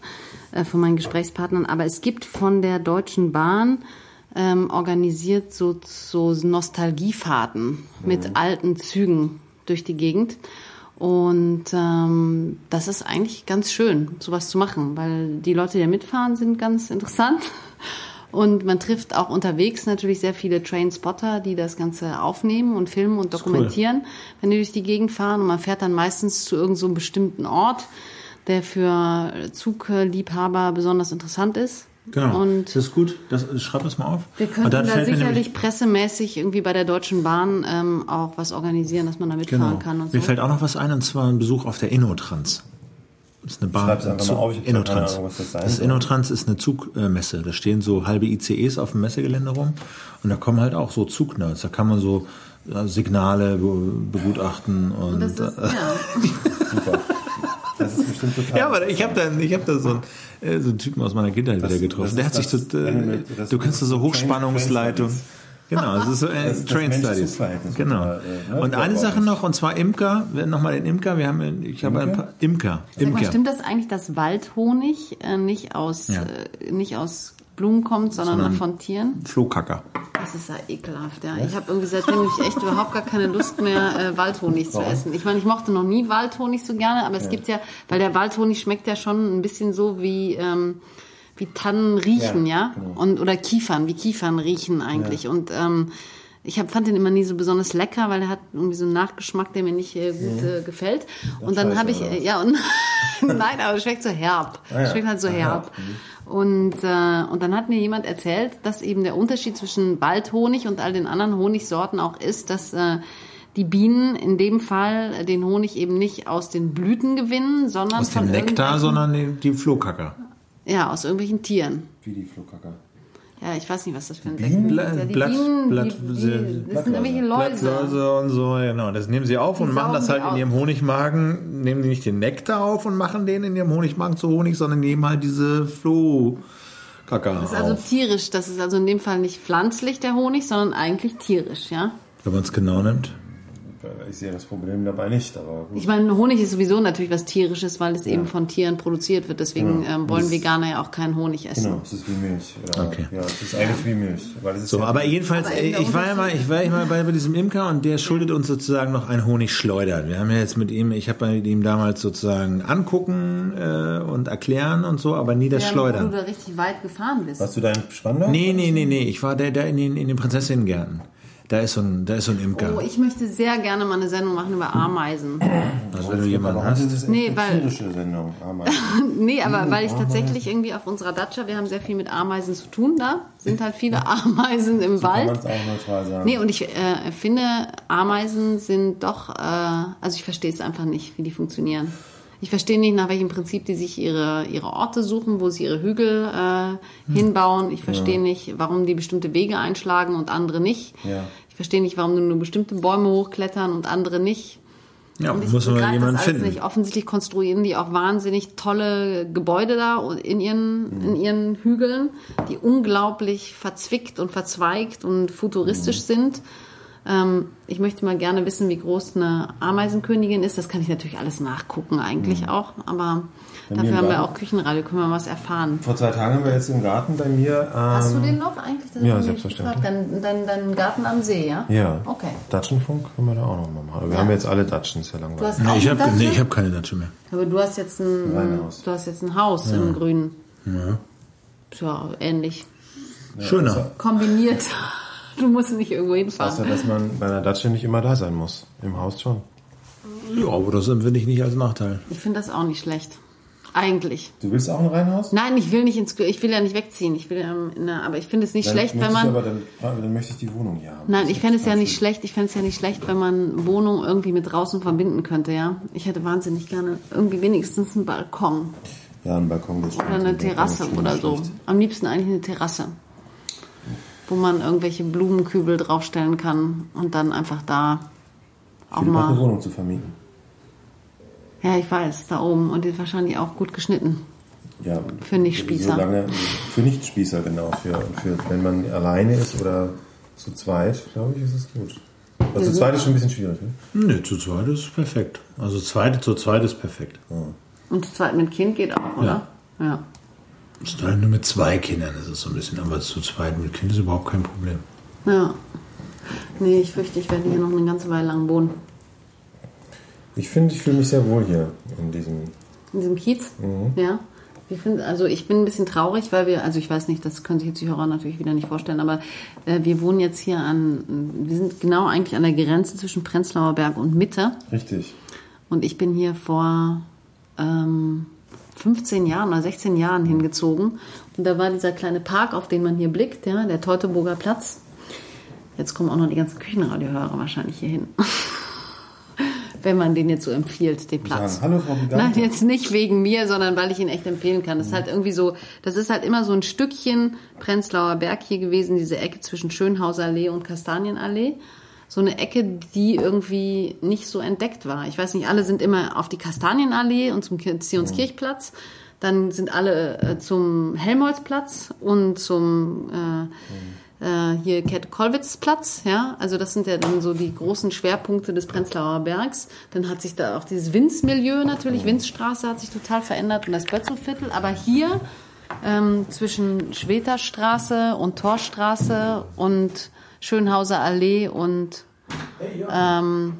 äh, von meinen Gesprächspartnern. Aber es gibt von der Deutschen Bahn ähm, organisiert so, so Nostalgiefahrten mit alten Zügen durch die Gegend. Und ähm, das ist eigentlich ganz schön, sowas zu machen, weil die Leute, die da mitfahren, sind ganz interessant. Und man trifft auch unterwegs natürlich sehr viele Trainspotter, die das Ganze aufnehmen und filmen und dokumentieren, wenn die durch die Gegend fahren. Und man fährt dann meistens zu irgendeinem so bestimmten Ort, der für Zugliebhaber besonders interessant ist. Genau. Und das ist gut. Das, schreib das mal auf. wir Und könnten da mir sicherlich pressemäßig irgendwie bei der Deutschen Bahn ähm, auch was organisieren, dass man da mitfahren Genau. kann und Mir so. fällt auch noch was ein, und zwar ein Besuch auf der Innotrans. Das ist eine Bahn. Schreib's einfach mal auf, ich Innotrans. Ahnung, was das sein das soll. Innotrans ist eine Zugmesse. Da stehen so halbe ICEs auf dem Messegelände rum und da kommen halt auch so Zugnerds. Da kann man so ja, Signale be- begutachten und. Das ist, äh, ja. Super. Das ist bestimmt total. ja, aber ich habe da, ich hab da so, einen, äh, so einen Typen aus meiner Kindheit Das- wieder getroffen. das Der hat sich so, das- äh, du das- kannst so Train- Hochspannungsleitung. Train Genau, es ist so äh, Das ist das Train Studies. Genau. oder, äh, ne? Und eine Sache noch, und zwar Imker, nochmal den Imker, wir haben, ich habe ein paar, Imker, Sag mal, Imker. stimmt das eigentlich, dass Waldhonig äh, nicht aus Ja. äh, nicht aus Blumen kommt, sondern, Sondern- von Tieren? Flohkacker. Das ist ja ekelhaft, ja. Ich habe irgendwie seitdem ich echt überhaupt gar keine Lust mehr, äh, Waldhonig zu essen. Ich meine, ich mochte noch nie Waldhonig so gerne, aber es gibt ja, weil der Waldhonig schmeckt ja schon ein bisschen so wie, ähm, wie Tannen riechen, ja. Ja, genau. Und, oder Kiefern, wie Kiefern riechen eigentlich. Und ähm, ich hab, fand den immer nie so besonders lecker, weil er hat irgendwie so einen Nachgeschmack, der mir nicht äh, gut äh, gefällt. Und dann habe ich, äh, ja, und nein, aber es schmeckt so herb. Ah, ja. Schmeckt halt so Ah, herb. ja. Und, äh, und dann hat mir jemand erzählt, dass eben der Unterschied zwischen Waldhonig und all den anderen Honigsorten auch ist, dass äh, die Bienen in dem Fall den Honig eben nicht aus den Blüten gewinnen, sondern Aus von dem Nektar, sondern die, die Flohkacker. ja aus irgendwelchen Tieren. Wie die Flohkacker. Ja, ich weiß nicht, was das für ein Bienen? Insekten sind. Ja, die Blatt- Bienen, Blatt- die, die, das sind irgendwelche Läuse. Blattläuse und so, genau. Das nehmen sie auf Die und machen das halt in ihrem Honigmagen, nehmen die nicht den Nektar auf und machen den in ihrem Honigmagen zu Honig, sondern nehmen halt diese Flohkacker Das ist also auf. tierisch. Das ist also in dem Fall nicht pflanzlich der Honig, sondern eigentlich tierisch, ja. Wenn man es genau nimmt. Ich sehe das Problem dabei nicht, aber gut. Ich meine, Honig ist sowieso natürlich was tierisches, weil es eben von Tieren produziert wird. Deswegen Genau. ähm, wollen Das- Veganer ja auch keinen Honig essen. Genau, es ist wie Milch. Ja, Okay. ja, es ist eigentlich wie Milch. Weil es ist So, ja, aber jedenfalls, Aber der ich war ja mal, ich war ja mal bei, bei diesem Imker und der schuldet uns sozusagen noch ein Honigschleudern. Wir haben ja jetzt mit ihm, ich habe mit ihm damals sozusagen angucken äh, und erklären und so, aber nie das Ja, Wo Schleudern. du da richtig weit gefahren bist. Warst du dein Spandau? Nee, nee, nee, nee. Ich war der, der in den, in den Prinzessinnengärten. Da ist so ein, da ist so ein Imker. Oh, ich möchte sehr gerne mal eine Sendung machen über Ameisen. also wenn du jemanden hast. Das ist Nee, nee, weil- eine tierische Sendung. Ameisen. nee, aber weil ich tatsächlich irgendwie auf unserer Datscha, wir haben sehr viel mit Ameisen zu tun da, sind halt viele Ameisen im Kann man Wald. es auch neutral sagen. Nee, und ich äh, finde, Ameisen sind doch, äh, also ich verstehe es einfach nicht, wie die funktionieren. Ich verstehe nicht, nach welchem Prinzip die sich ihre, ihre Orte suchen, wo sie ihre Hügel äh, hinbauen. Ich verstehe nicht, warum die bestimmte Wege einschlagen und andere nicht. Ja. Ich verstehe nicht, warum nur bestimmte Bäume hochklettern und andere nicht. Ja, Und ich muss man jemanden finden. nicht. Offensichtlich konstruieren die auch wahnsinnig tolle Gebäude da in ihren, in ihren Hügeln, die unglaublich verzwickt und verzweigt und futuristisch Mhm. sind. Ähm, ich möchte mal gerne wissen, wie groß eine Ameisenkönigin ist. Das kann ich natürlich alles nachgucken, eigentlich Mhm. auch. Aber mir dafür haben wir auch Küchenradio, können wir was erfahren. Vor zwei Tagen haben wir jetzt im Garten bei mir. Ähm, Hast du den noch eigentlich? Das ja, selbstverständlich. gefragt. Dein, dein, dein Garten am See, ja? Ja. Okay. Datschenfunk können wir da auch noch mal machen. Wir Ja. haben jetzt alle Datschen, ist ja Du langweilig. hast Nee, auch ich habe nee, hab keine Datsche mehr. Aber du hast jetzt ein, Reihenhaus. du hast jetzt ein Haus im Grünen. Ja. ähnlich. Schöner. Kombiniert. Du musst nicht irgendwo hinfahren. Außer, dass man bei einer Datsche nicht immer da sein muss. Im Haus schon. Ja, aber das empfinde ich nicht als Nachteil. Ich finde das auch nicht schlecht. Eigentlich. Du willst auch ein Reihenhaus? Nein, ich will nicht ins, ich will ja nicht wegziehen. Ich will, ähm, in einer, aber ich finde es nicht Dann schlecht, möchte wenn ich man. Aber dann, dann möchte ich die Wohnung hier haben. Nein, Das ich fände es ja nicht schlecht. Ich fände es ja nicht schlecht, wenn man Wohnung irgendwie mit draußen verbinden könnte, ja. Ich hätte wahnsinnig gerne irgendwie wenigstens einen Balkon Ja, ein Balkon oder eine Terrasse oder so. Am liebsten eigentlich eine Terrasse, wo man irgendwelche Blumenkübel draufstellen kann und dann einfach da auch Philipp hat eine mal. Wohnung zu vermieten. Ja, ich weiß, da oben und die ist wahrscheinlich auch gut geschnitten. Ja, Für Nichtspießer. So lange, für Nichtspießer, genau. Für, für, wenn man alleine ist oder zu zweit, glaube ich, ist es gut. Also zu zweit ist schon ein bisschen schwierig. Ne? Nee, zu zweit ist perfekt. Also zweite zu zweit ist perfekt. Und zu zweit mit Kind geht auch, oder? Ja. Ist halt nur mit zwei Kindern ist es so ein bisschen, aber zu zweit mit Kind ist überhaupt kein Problem. Ja. Nee, ich fürchte, ich werde hier noch eine ganze Weile lang wohnen. Ich finde, ich fühle mich sehr wohl hier in diesem. In diesem Kiez? Ja. Wir finden, also ich bin ein bisschen traurig, weil wir, also ich weiß nicht, das können sich jetzt die Hörer natürlich wieder nicht vorstellen, aber äh, wir wohnen jetzt hier an, wir sind genau eigentlich an der Grenze zwischen Prenzlauer Berg und Mitte. Richtig. Und ich bin hier vor ähm, 15 Jahren oder 16 Jahren hingezogen. Und da war dieser kleine Park, auf den man hier blickt, ja, der Teutoburger Platz. Jetzt kommen auch noch die ganzen Küchenradiohörer wahrscheinlich hier hin. Wenn man den jetzt so empfiehlt, den Platz. Sagen, Hallo, Frau. Nein, jetzt nicht wegen mir, sondern weil ich ihn echt empfehlen kann. Das ist halt irgendwie so, das ist halt immer so ein Stückchen Prenzlauer Berg hier gewesen, diese Ecke zwischen Schönhausallee und Kastanienallee. So eine Ecke, die irgendwie nicht so entdeckt war. Ich weiß nicht, alle sind immer auf die Kastanienallee und zum Zionskirchplatz. Dann sind alle äh, zum Helmholtzplatz und zum äh, äh, hier Kett-Kollwitz-Platz, ja, also das sind ja dann so die großen Schwerpunkte des Prenzlauer Bergs. Dann hat sich da auch dieses Winzmilieu natürlich, Winzstraße hat sich total verändert und das Bötzelviertel, aber hier ähm, zwischen Schweterstraße und Torstraße und Schönhauser Allee und ähm,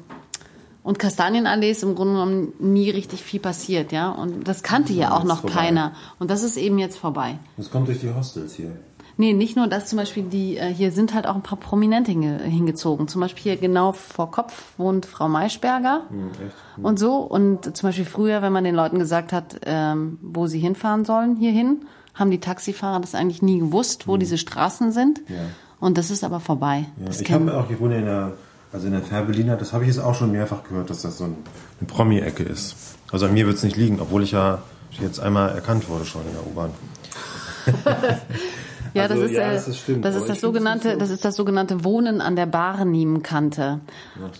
und Kastanienallee ist im Grunde genommen nie richtig viel passiert, ja. Und das kannte hier auch noch vorbei. keiner. Und das ist eben jetzt vorbei. Das kommt durch die Hostels hier. Nee, nicht nur das, zum Beispiel die, äh, hier sind halt auch ein paar Prominente hinge hingezogen. Zum Beispiel hier genau vor Kopf wohnt Frau Maischberger echt? und so. Und zum Beispiel früher, wenn man den Leuten gesagt hat, ähm, wo sie hinfahren sollen, hierhin, haben die Taxifahrer das eigentlich nie gewusst, wo diese Straßen sind. Ja. Und das ist aber vorbei. Ja, ich habe auch, ich wohne in der, also in der Färbeliner, das habe ich jetzt auch schon mehrfach gehört, dass das so ein, eine Promi-Ecke ist. Also an mir wird es nicht liegen, obwohl ich ja jetzt einmal erkannt wurde schon in der U-Bahn. Ja, Also, das ist, ja, äh, das ist das, ist das sogenannte, so. das ist das sogenannte Wohnen an der Barnimkante.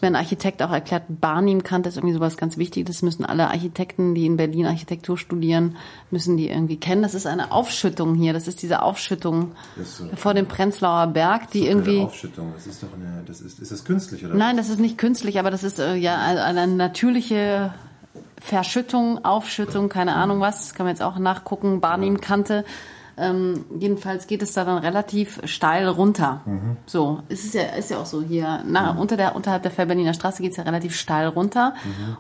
Wenn ein Architekt auch erklärt, Barnimkante ist irgendwie sowas ganz Wichtiges. Das müssen alle Architekten, die in Berlin Architektur studieren, müssen die irgendwie kennen. Das ist eine Aufschüttung hier. Das ist diese Aufschüttung ist so- vor dem Prenzlauer Berg, die Eine irgendwie, Aufschüttung, das ist doch eine, das ist, ist das künstlich oder? nein, das ist nicht künstlich, aber das ist äh, ja eine, eine natürliche Verschüttung, Aufschüttung, keine Ahnung was, das kann man jetzt auch nachgucken, Barnimkante. Ähm, jedenfalls geht es da dann relativ steil runter. So, es ist ja, ist ja auch so hier. Na, unter der, unterhalb der Fellberliner Straße geht es ja relativ steil runter.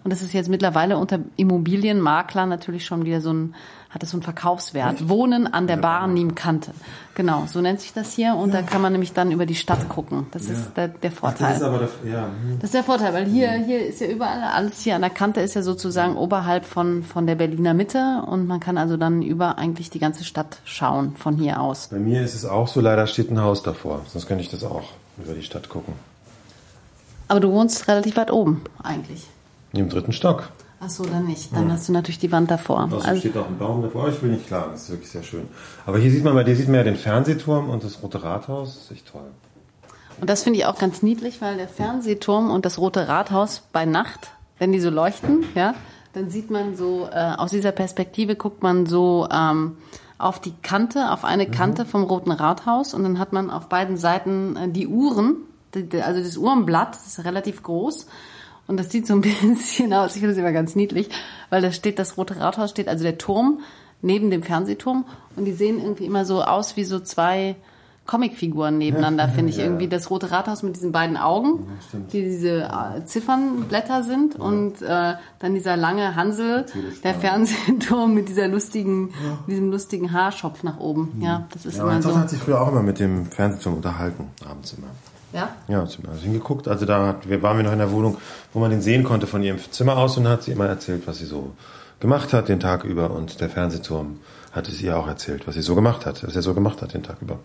Und das ist jetzt mittlerweile unter Immobilienmaklern natürlich schon wieder so ein, hat es so einen Verkaufswert. Wohnen an der Barnimkante. Genau, so nennt sich das hier. Und da kann man nämlich dann über die Stadt gucken. Das ist der, der Vorteil. Das ist aber, der, ja, hm. Das ist der Vorteil, weil hier, hier ist ja überall, alles hier an der Kante ist ja sozusagen oberhalb von, von der Berliner Mitte und man kann also dann über eigentlich die ganze Stadt schauen von hier aus. bei mir ist es auch so, leider steht ein Haus davor, sonst könnte ich das auch über die Stadt gucken. Aber du wohnst relativ weit oben eigentlich. Im dritten Stock. Ach so, dann nicht. Dann hast du natürlich die Wand davor. Außerdem Also, steht auch ein Baum davor, ich will nicht klagen, das ist wirklich sehr schön. Aber hier sieht man, bei dir sieht man ja den Fernsehturm und das Rote Rathaus, das ist echt toll. und das finde ich auch ganz niedlich, weil der Fernsehturm und das Rote Rathaus bei Nacht, wenn die so leuchten, ja, dann sieht man so, äh, aus dieser Perspektive guckt man so ähm, auf die Kante, auf eine Kante vom Roten Rathaus und dann hat man auf beiden Seiten äh, die Uhren, die, also das Uhrenblatt, das ist relativ groß und das sieht so ein bisschen aus, ich finde das immer ganz niedlich, weil da steht, das Rote Rathaus steht, also der Turm neben dem Fernsehturm und die sehen irgendwie immer so aus wie so zwei Comicfiguren nebeneinander, finde ich irgendwie. Das Rote Rathaus mit diesen beiden Augen, die diese äh, Ziffernblätter sind und äh, dann dieser lange Hansel, der Fernsehturm mit dieser lustigen, diesem lustigen Haarschopf nach oben. Ja, das ist Ja, immer meine so. Hat sich früher auch immer mit dem Fernsehturm unterhalten, abends immer. Ja? Ja, hat sie mal hingeguckt. Also da waren wir noch in der Wohnung, wo man den sehen konnte von ihrem Zimmer aus und hat sie immer erzählt, was sie so gemacht hat den Tag über und der Fernsehturm hat es ihr auch erzählt, was sie so gemacht hat, was er so gemacht hat den Tag über.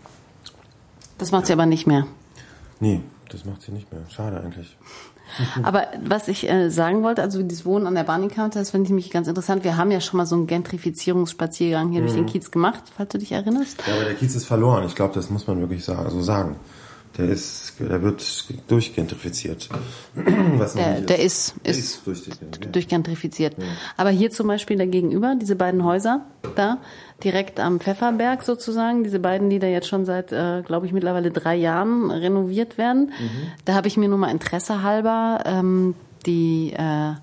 Das macht sie aber nicht mehr. Nee, das macht sie nicht mehr. Schade eigentlich. Aber was ich äh, sagen wollte, also dieses Wohnen an der Barney-Kante, das finde ich mich ganz interessant. Wir haben ja schon mal so einen Gentrifizierungsspaziergang hier durch den Kiez gemacht, falls du dich erinnerst. Ja, aber der Kiez ist verloren. Ich glaube, das muss man wirklich so sagen. Der ist, der wird durchgentrifiziert. Was Der, nicht der ist, Der ist, ist durchgentrifiziert. durchgentrifiziert. Aber hier zum Beispiel dagegenüber, diese beiden Häuser da, direkt am Pfefferberg sozusagen, diese beiden, die da jetzt schon seit, äh, glaube ich, mittlerweile drei Jahren renoviert werden, da habe ich mir nur mal Interesse halber ähm, die äh,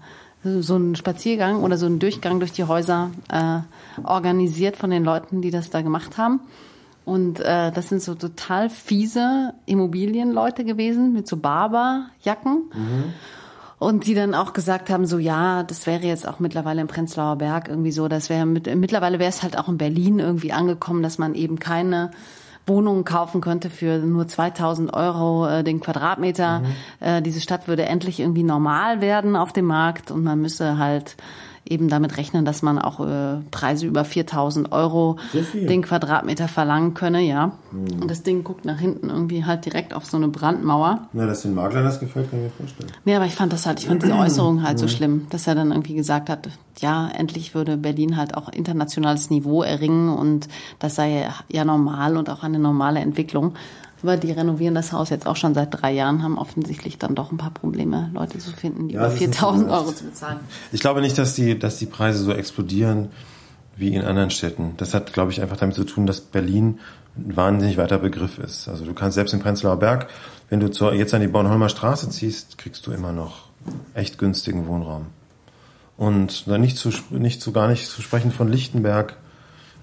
so einen Spaziergang oder so einen Durchgang durch die Häuser äh, organisiert von den Leuten, die das da gemacht haben. Und äh, das sind so total fiese Immobilienleute gewesen mit so Barberjacken. Und die dann auch gesagt haben, so ja, das wäre jetzt auch mittlerweile im Prenzlauer Berg irgendwie so, das wäre mit, mittlerweile wäre es halt auch in Berlin irgendwie angekommen, dass man eben keine Wohnungen kaufen könnte für nur 2000 Euro äh, den Quadratmeter. Äh, diese Stadt würde endlich irgendwie normal werden auf dem Markt und man müsse halt eben damit rechnen, dass man auch äh, Preise über 4000 Euro So den Quadratmeter verlangen könne, ja. Und das Ding guckt nach hinten irgendwie halt direkt auf so eine Brandmauer. Na, dass den Maklern das gefällt, kann ich mir vorstellen. Nee, aber ich fand das halt, ich fand diese Äußerung halt so schlimm, dass er dann irgendwie gesagt hat, ja, endlich würde Berlin halt auch internationales Niveau erringen und das sei ja normal und auch eine normale Entwicklung. Aber die renovieren das Haus jetzt auch schon seit drei Jahren, haben offensichtlich dann doch ein paar Probleme, Leute zu finden, die Ja, über das ist nicht 4000 so Euro zu bezahlen. Ich glaube nicht, dass die, dass die Preise so explodieren wie in anderen Städten. Das hat, glaube ich, einfach damit zu tun, dass Berlin ein wahnsinnig weiter Begriff ist. Also du kannst selbst in Prenzlauer Berg, wenn du zur, jetzt an die Bornholmer Straße ziehst, kriegst du immer noch echt günstigen Wohnraum. Und dann nicht zu, nicht zu, gar nicht zu sprechen von Lichtenberg.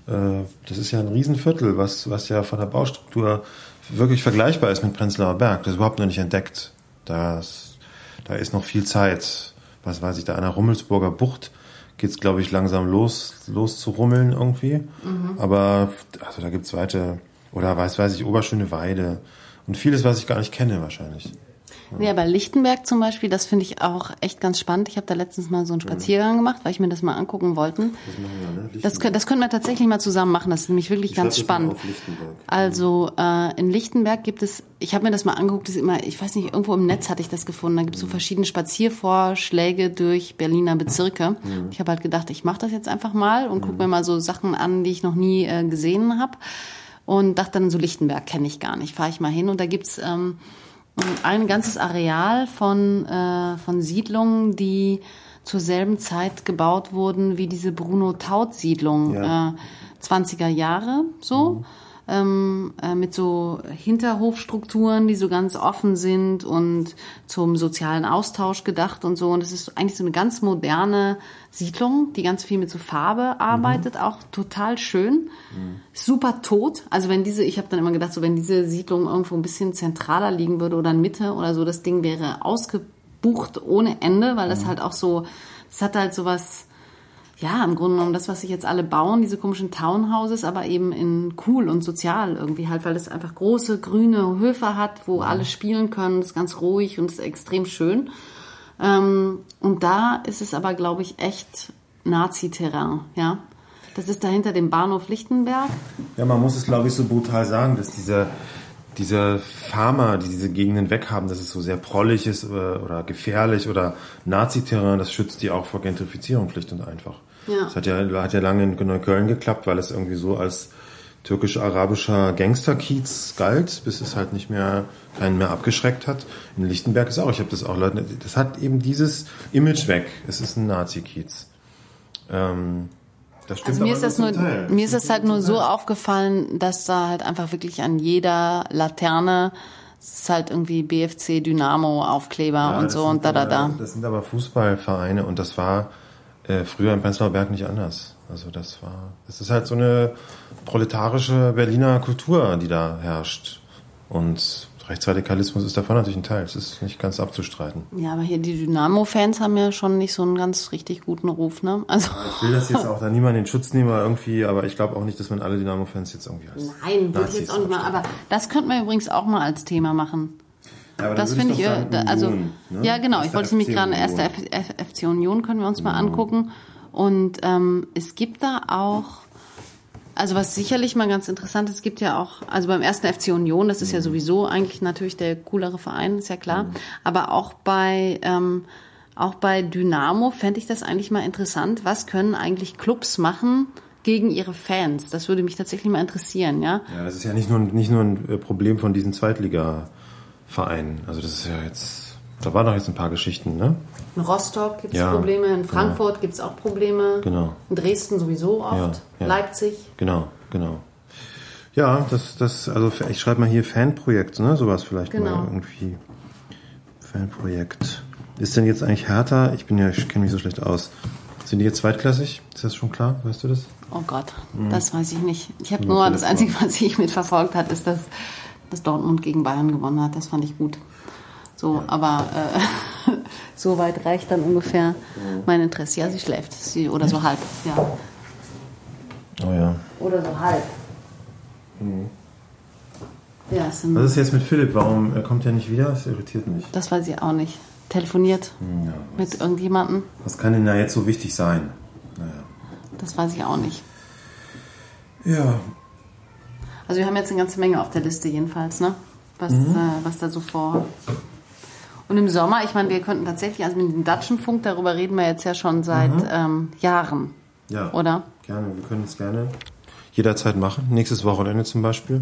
Äh, Das ist ja ein Riesenviertel, was, was ja von der Baustruktur wirklich vergleichbar ist mit Prenzlauer Berg. Das ist überhaupt noch nicht entdeckt. Das, da ist noch viel Zeit. Was weiß ich, da an der Rummelsburger Bucht geht's, glaube ich, langsam los, los zu rummeln irgendwie. Aber also da gibt's weite, oder weiß, weiß ich, Oberschöne Weide und vieles, was ich gar nicht kenne wahrscheinlich. Nee, aber Lichtenberg zum Beispiel, das finde ich auch echt ganz spannend. Ich habe da letztens mal so einen Spaziergang gemacht, weil ich mir das mal angucken wollte. Das machen wir, ne? Das, das können wir tatsächlich mal zusammen machen. Das ist nämlich wirklich ganz das mal spannend. Also äh, in Lichtenberg gibt es, ich habe mir das mal angeguckt, das ist immer, ich weiß nicht, irgendwo im Netz hatte ich das gefunden. Da gibt es so verschiedene Spaziervorschläge durch Berliner Bezirke. Ich habe halt gedacht, ich mache das jetzt einfach mal und gucke mir mal so Sachen an, die ich noch nie äh, gesehen habe. Und dachte dann so, Lichtenberg kenne ich gar nicht, fahre ich mal hin. Und da gibt's ähm, ein ganzes Areal von, äh, von Siedlungen, die zur selben Zeit gebaut wurden wie diese Bruno-Taut-Siedlung, Ja. äh, 20er Jahre so. Ähm, äh, mit so Hinterhofstrukturen, die so ganz offen sind und zum sozialen Austausch gedacht und so. Und es ist eigentlich so eine ganz moderne Siedlung, die ganz viel mit so Farbe arbeitet, auch total schön. Super tot. Also wenn diese, ich habe dann immer gedacht, so wenn diese Siedlung irgendwo ein bisschen zentraler liegen würde oder in Mitte oder so, das Ding wäre ausgebucht ohne Ende, weil das halt auch so, das hat halt sowas ja, im Grunde genommen das, was sich jetzt alle bauen, diese komischen Townhouses, aber eben in cool und sozial irgendwie halt, weil es einfach große grüne Höfe hat, wo alle spielen können, ist ganz ruhig und ist extrem schön. Ähm, und da ist es aber, glaube ich, echt Nazi-Terrain, ja. Das ist da hinter dem Bahnhof Lichtenberg. Ja, man muss es, glaube ich, so brutal sagen, dass diese, diese Farmer, die diese Gegenden weghaben, dass es so sehr prollig ist oder, oder gefährlich oder Nazi-Terrain, das schützt die auch vor Gentrifizierung schlicht und einfach. Ja. Das hat ja, hat ja lange in Neukölln geklappt, weil es irgendwie so als türkisch-arabischer Gangsterkiez galt, bis es halt nicht mehr keinen mehr abgeschreckt hat. In Lichtenberg ist auch, ich habe das auch Leuten, das hat eben dieses Image weg. Es ist ein Nazi-Kiez. Ähm, das stimmt Also mir ist das nur Teil. mir ist das halt nur so aufgefallen, dass da halt einfach wirklich an jeder Laterne es ist halt irgendwie BFC Dynamo Aufkleber Ja, und so und da da da. Das sind aber Fußballvereine und das war äh, früher im Prenzlauer Berg nicht anders. Also das war, es ist halt so eine proletarische Berliner Kultur, die da herrscht. Und Rechtsradikalismus ist davon natürlich ein Teil. Das ist nicht ganz abzustreiten. Ja, aber hier die Dynamo-Fans haben ja schon nicht so einen ganz richtig guten Ruf, ne? Also Ich will das jetzt auch da niemand in Schutz nehmen, irgendwie, aber ich glaube auch nicht, dass man alle Dynamo-Fans jetzt irgendwie als Nein, würde ich jetzt auch nicht mal. Aber das könnten wir übrigens auch mal als Thema machen. Ja, aber Das finde ich, äh, sagen, also, Union, ne? ja genau, ich wollte es nämlich gerade, erste FC Union können wir uns mal angucken. Und ähm, es gibt da auch, also was sicherlich mal ganz interessant ist, es gibt ja auch, also beim ersten FC Union, das ist Mhm. ja sowieso eigentlich natürlich der coolere Verein, ist ja klar. Aber auch bei, ähm, auch bei Dynamo fände ich das eigentlich mal interessant. Was können eigentlich Clubs machen gegen ihre Fans? Das würde mich tatsächlich mal interessieren, ja. Ja, das ist ja nicht nur, nicht nur ein äh, Problem von diesen Zweitliga-Vereinen. Also das ist ja jetzt, da waren doch jetzt ein paar Geschichten, ne? In Rostock gibt es Ja, Probleme, in Frankfurt gibt es auch Probleme. Genau. In Dresden sowieso oft. Ja, ja. Leipzig. Genau, genau. Ja, das, das, also ich schreibe mal hier Fanprojekt, ne? Sowas vielleicht Genau. mal irgendwie. Fanprojekt. Ist denn jetzt eigentlich Hertha? Ich bin ja, ich kenne mich so schlecht aus. Sind die jetzt zweitklassig? Ist das schon klar? Weißt du das? Oh Gott, das weiß ich nicht. Ich habe Nur das Einzige, was ich mitverfolgt hat, ist, dass, dass Dortmund gegen Bayern gewonnen hat. Das fand ich gut. So, aber äh, so weit reicht dann ungefähr mein Interesse. Ja, sie schläft. Sie, oder so halb. Ja. Oh ja. Oder so halb. Ja, es sind, Was ist jetzt mit Philipp? Warum er kommt er nicht wieder? Das irritiert mich. das weiß ich auch nicht. Telefoniert Ja, mit irgendjemandem. was kann denn da jetzt so wichtig sein? Naja. Das weiß ich auch nicht. Ja, Also wir haben jetzt eine ganze Menge auf der Liste jedenfalls, ne? Was, Mhm. äh, was da so vor. Und im Sommer, ich meine, wir könnten tatsächlich, also mit dem Datschenfunk, darüber reden wir jetzt ja schon seit ähm, Jahren, Mhm. ja. oder? Gerne, wir können es gerne jederzeit machen. Nächstes Wochenende zum Beispiel.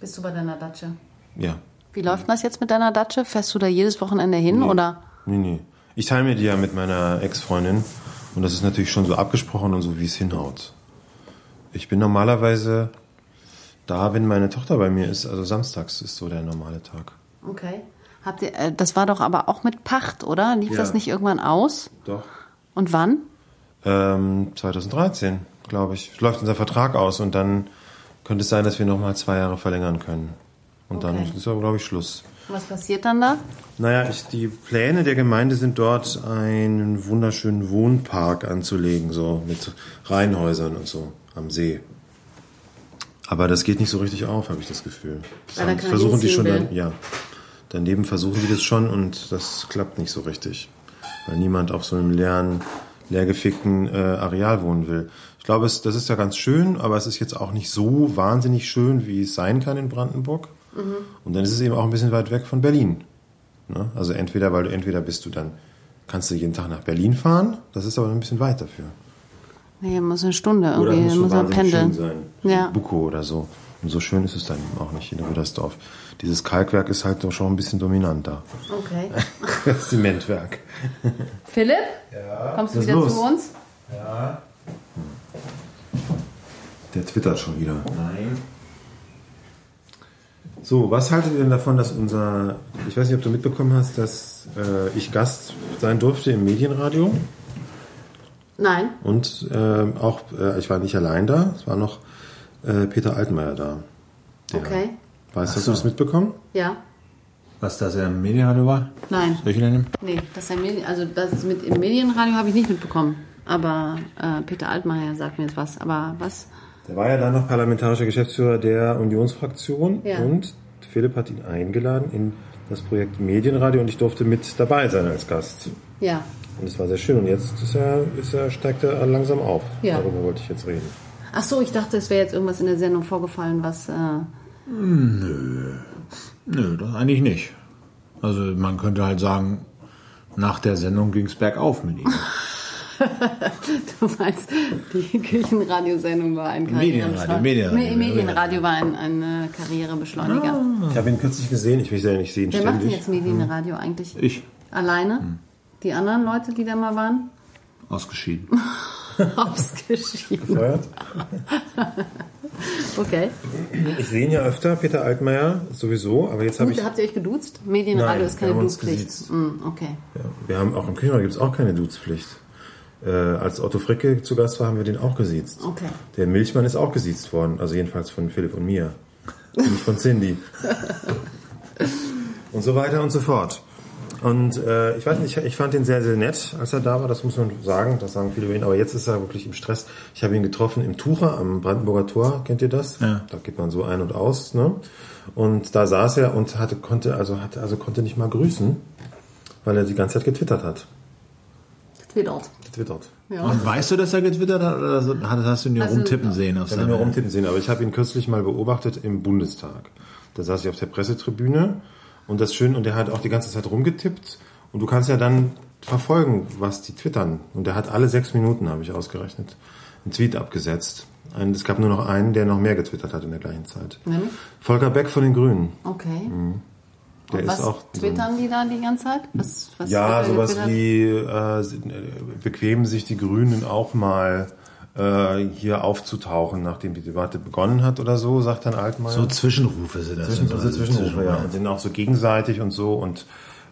Bist du bei deiner Datsche? Ja. Wie läuft das jetzt mit deiner Datsche? Fährst du da jedes Wochenende hin, oder? Nee, nee. Ich teile mir die ja mit meiner Ex-Freundin und das ist natürlich schon so abgesprochen und so, wie es hinhaut. Ich bin normalerweise da, wenn meine Tochter bei mir ist, also samstags ist so der normale Tag. Okay. Habt ihr, äh, das war doch aber auch mit Pacht, oder? Lief Ja. das nicht irgendwann aus? Doch. Und wann? Ähm, 2013, glaube ich, läuft unser Vertrag aus und dann könnte es sein, dass wir nochmal zwei Jahre verlängern können. Und dann Okay. ist aber, glaube ich, Schluss. Was passiert dann da? Naja, ich, die Pläne der Gemeinde sind dort einen wunderschönen Wohnpark anzulegen, so mit Reihenhäusern und so am See. Aber das geht nicht so richtig auf, habe ich das Gefühl. Das haben- versuchen die schon dann, ja. Daneben versuchen sie das schon und das klappt nicht so richtig. Weil niemand auf so einem leeren, leergefickten äh, Areal wohnen will. Ich glaube, es, das ist ja ganz schön, aber es ist jetzt auch nicht so wahnsinnig schön, wie es sein kann in Brandenburg. Und dann ist es eben auch ein bisschen weit weg von Berlin. Ne? Also entweder, weil du entweder bist du dann, kannst du jeden Tag nach Berlin fahren, das ist aber ein bisschen weit dafür. Nee, muss eine Stunde Oder irgendwie, muss muss man pendeln. schön sein. Ja. Buko oder so. Und so schön ist es dann eben auch nicht in Rüdersdorf. Dieses Kalkwerk ist halt doch schon ein bisschen dominanter. Okay. Das Zementwerk. Philipp? Ja. Kommst du wieder los? zu uns? Der twittert schon wieder. Nein. So, was haltet ihr denn davon, dass unser, ich weiß nicht, ob du mitbekommen hast, dass äh, ich Gast sein durfte im Medienradio Nein. und äh, auch, äh, ich war nicht allein da, es war noch äh, Peter Altmaier da. Der- Okay. Weißt du, hast du das mitbekommen? Ja. Was das ja im Medienradio war? Nein. Soll ich ihn nehmen? Nee, das ist ja Medien, also das mit im Medienradio habe ich nicht mitbekommen. Aber äh, Peter Altmaier sagt mir jetzt was. Aber was? Der war ja dann noch parlamentarischer Geschäftsführer der Unionsfraktion Ja. und Philipp hat ihn eingeladen in das Projekt Medienradio und ich durfte mit dabei sein als Gast. Ja. Und es war sehr schön und jetzt ist er, ist er, steigt er langsam auf. Ja. Darüber wollte ich jetzt reden. Ach so, ich dachte, es wäre jetzt irgendwas in der Sendung vorgefallen, was. Äh, Nö, das eigentlich nicht. Also man könnte halt sagen, nach der Sendung ging es bergauf mit ihm. du meinst, die Kirchenradiosendung war ein Medienradio, Medienradio. Me- Medienradio war ein, ein äh, Karrierebeschleuniger. Ich habe ihn kürzlich gesehen, ich will ja nicht sehen Wer macht denn ständig. jetzt Medienradio eigentlich? Ich, Alleine? Die anderen Leute, die da mal waren? ausgeschieden. Ausgeschieden. Gefeuert? Okay. Ich sehe ihn ja öfter, Peter Altmaier, sowieso, aber jetzt habe ich. Habt ihr euch geduzt? Medienradio Nein, ist keine Duzpflicht. Mm, okay. Ja, wir haben auch im Küchenradio gibt es auch keine Duzpflicht. Äh, als Otto Fricke zu Gast war, haben wir den auch gesiezt. Okay. Der Milchmann ist auch gesiezt worden, also jedenfalls von Philipp und mir. Nicht von Cindy. und so weiter und so fort. Und äh, ich weiß nicht, ich, ich fand ihn sehr, sehr nett, als er da war, das muss man sagen, das sagen viele über ihn, aber jetzt ist er wirklich im Stress. Ich habe ihn getroffen im Tucher am Brandenburger Tor, kennt ihr das? Ja. Da geht man so ein und aus, ne? Und da saß er und hatte, konnte, also hatte, also konnte nicht mal grüßen, weil er die ganze Zeit getwittert hat. Twittert. Getwittert. Ja. Und weißt du, dass er getwittert hat oder hast hast du ihn nur Also, rumtippen sehen auf Ich habe ihn nur rumtippen sehen, aber ich habe ihn kürzlich mal beobachtet im Bundestag. Da saß ich auf der Pressetribüne und das schön, und er hat auch die ganze Zeit rumgetippt und du kannst ja dann verfolgen, was die twittern. Und er hat alle sechs Minuten, habe ich ausgerechnet, einen Tweet abgesetzt. Ein, es gab nur noch einen, der noch mehr getwittert hat in der gleichen Zeit. Nämlich? Volker Beck von den Grünen. Okay. Der Und was ist auch so twittern die da die ganze Zeit? Was, was Ja, sowas getwittert? wie äh, bequemen sich die Grünen auch mal äh, hier aufzutauchen, nachdem die Debatte begonnen hat oder so, sagt dann Altmaier. So Zwischenrufe sind das. Zwischen, sind also so Zwischenrufe, ja. Und dann auch so gegenseitig und so und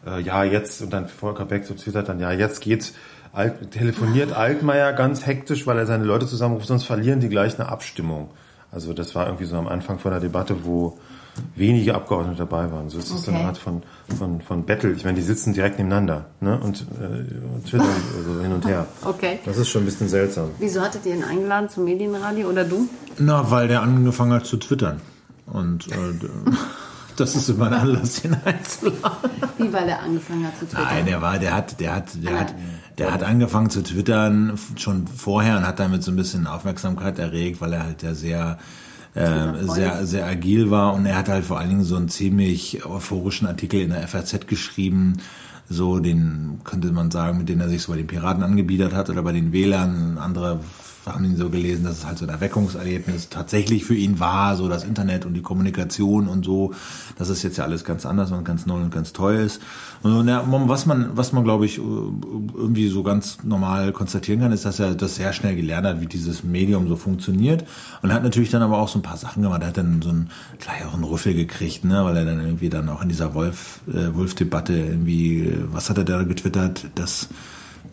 äh, ja, jetzt, und dann Volker Beck so twittert dann, ja, jetzt geht, Alt, telefoniert Altmaier ganz hektisch, weil er seine Leute zusammenruft, sonst verlieren die gleich eine Abstimmung. Also das war irgendwie so am Anfang von der Debatte, wo wenige Abgeordnete dabei waren. So ist es so eine Okay. Art von, von, von Battle. Ich meine, die sitzen direkt nebeneinander ne? und, äh, und twittern so hin und her. Okay. Das ist schon ein bisschen seltsam. Wieso hattet ihr ihn eingeladen zum Medienradio oder du? Na, weil der angefangen hat zu twittern. Und äh, das ist immer ein Anlass, ihn einzuladen. Wie, weil er angefangen hat zu twittern? Nein, der war, der hat, der hat, der hat, der hat angefangen zu twittern schon vorher und hat damit so ein bisschen Aufmerksamkeit erregt, weil er halt ja sehr, äh, sehr, sehr agil war und er hat halt vor allen Dingen so einen ziemlich euphorischen Artikel in der FAZ geschrieben, so den könnte man sagen, mit dem er sich so bei den Piraten angebiedert hat oder bei den Wählern. Andere haben ihn so gelesen, dass es halt so ein Erweckungserlebnis tatsächlich für ihn war, so das Internet und die Kommunikation und so, dass es jetzt ja alles ganz anders und ganz neu und ganz toll ist. Und was man, was man glaube ich irgendwie so ganz normal konstatieren kann, ist, dass er das sehr schnell gelernt hat, wie dieses Medium so funktioniert und hat natürlich dann aber auch so ein paar Sachen gemacht. Er hat dann so einen Rüffel gekriegt, ne, weil er dann irgendwie dann auch in dieser Wolf äh, Wolf-Debatte irgendwie, äh, was hat er da getwittert, dass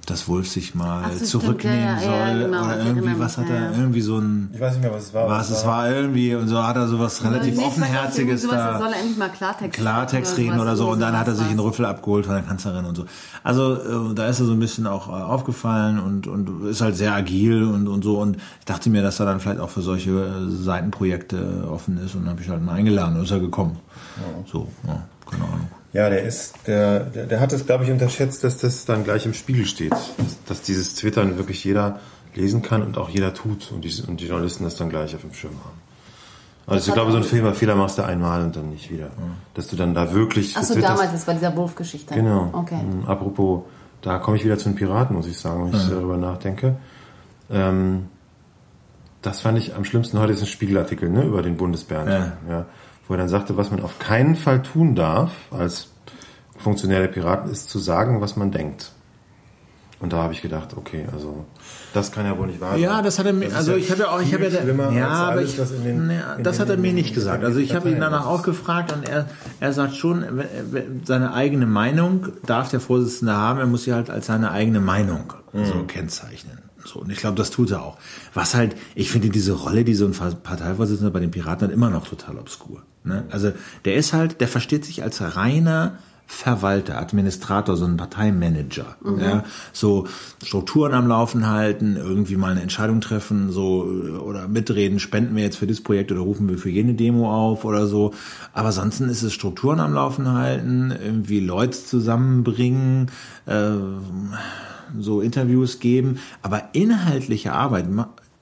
dass Wolf sich mal Ach so, stimmt, zurücknehmen ja, ja, soll ja, genau, oder ich irgendwie was hat er ja, irgendwie so ein Ich weiß nicht mehr, was es war. was es war irgendwie und so hat er sowas relativ Nee, offenherziges sowas, da soll er endlich mal Klartext, Klartext reden oder so irgendwie und dann hat er sich einen. Rüffel abgeholt von der Kanzlerin und so. Also äh, da ist er so ein bisschen auch äh, aufgefallen und, und ist halt sehr agil und, und so und ich dachte mir, dass er dann vielleicht auch für solche äh, Seitenprojekte offen ist und dann habe ich halt mal eingeladen und ist er gekommen. So, ja, keine Ahnung. Ja, der ist, der, der, der hat es, glaube ich, unterschätzt, dass das dann gleich im Spiegel steht. Dass, dass dieses Twittern wirklich jeder lesen kann und auch jeder tut und die, und die Journalisten das dann gleich auf dem Schirm haben. Also ich glaube, so ein Fehler, Fehler machst du einmal und dann nicht wieder. Dass du dann da wirklich Ach so, getwittert- damals, das war dieser Wolf-Geschichte. Genau. Okay. Mhm. Apropos, da komme ich wieder zu den Piraten, muss ich sagen, wenn ich darüber nachdenke. Ähm, das fand ich am schlimmsten heute ist ein Spiegelartikel ne, über den Bundesbernd, Ja. ja, wo er dann sagte, was man auf keinen Fall tun darf als Funktionär der Piraten, ist zu sagen, was man denkt. Und da habe ich gedacht, okay, also das kann ja wohl nicht wahr sein. Ja, das hat er mir, also ja ich habe ja auch, ich habe ja, ja, aber ich, in den- ja, das hat er mir nicht gesagt. Also ich habe ihn danach auch gefragt und er, er sagt schon, seine eigene Meinung darf der Vorsitzende haben, er muss sie halt als seine eigene Meinung Mhm. so kennzeichnen. So, und ich glaube, das tut er auch. Was halt, ich finde diese Rolle, die so ein Parteivorsitzender bei den Piraten hat, immer noch total obskur. Ne? Also der ist halt, der versteht sich als reiner Verwalter, Administrator, so ein Parteimanager. Ja, so Strukturen am Laufen halten, irgendwie mal eine Entscheidung treffen, so oder mitreden, spenden wir jetzt für das Projekt oder rufen wir für jene Demo auf oder so. Aber ansonsten ist es Strukturen am Laufen halten, irgendwie Leute zusammenbringen, äh, so Interviews geben, aber inhaltliche Arbeit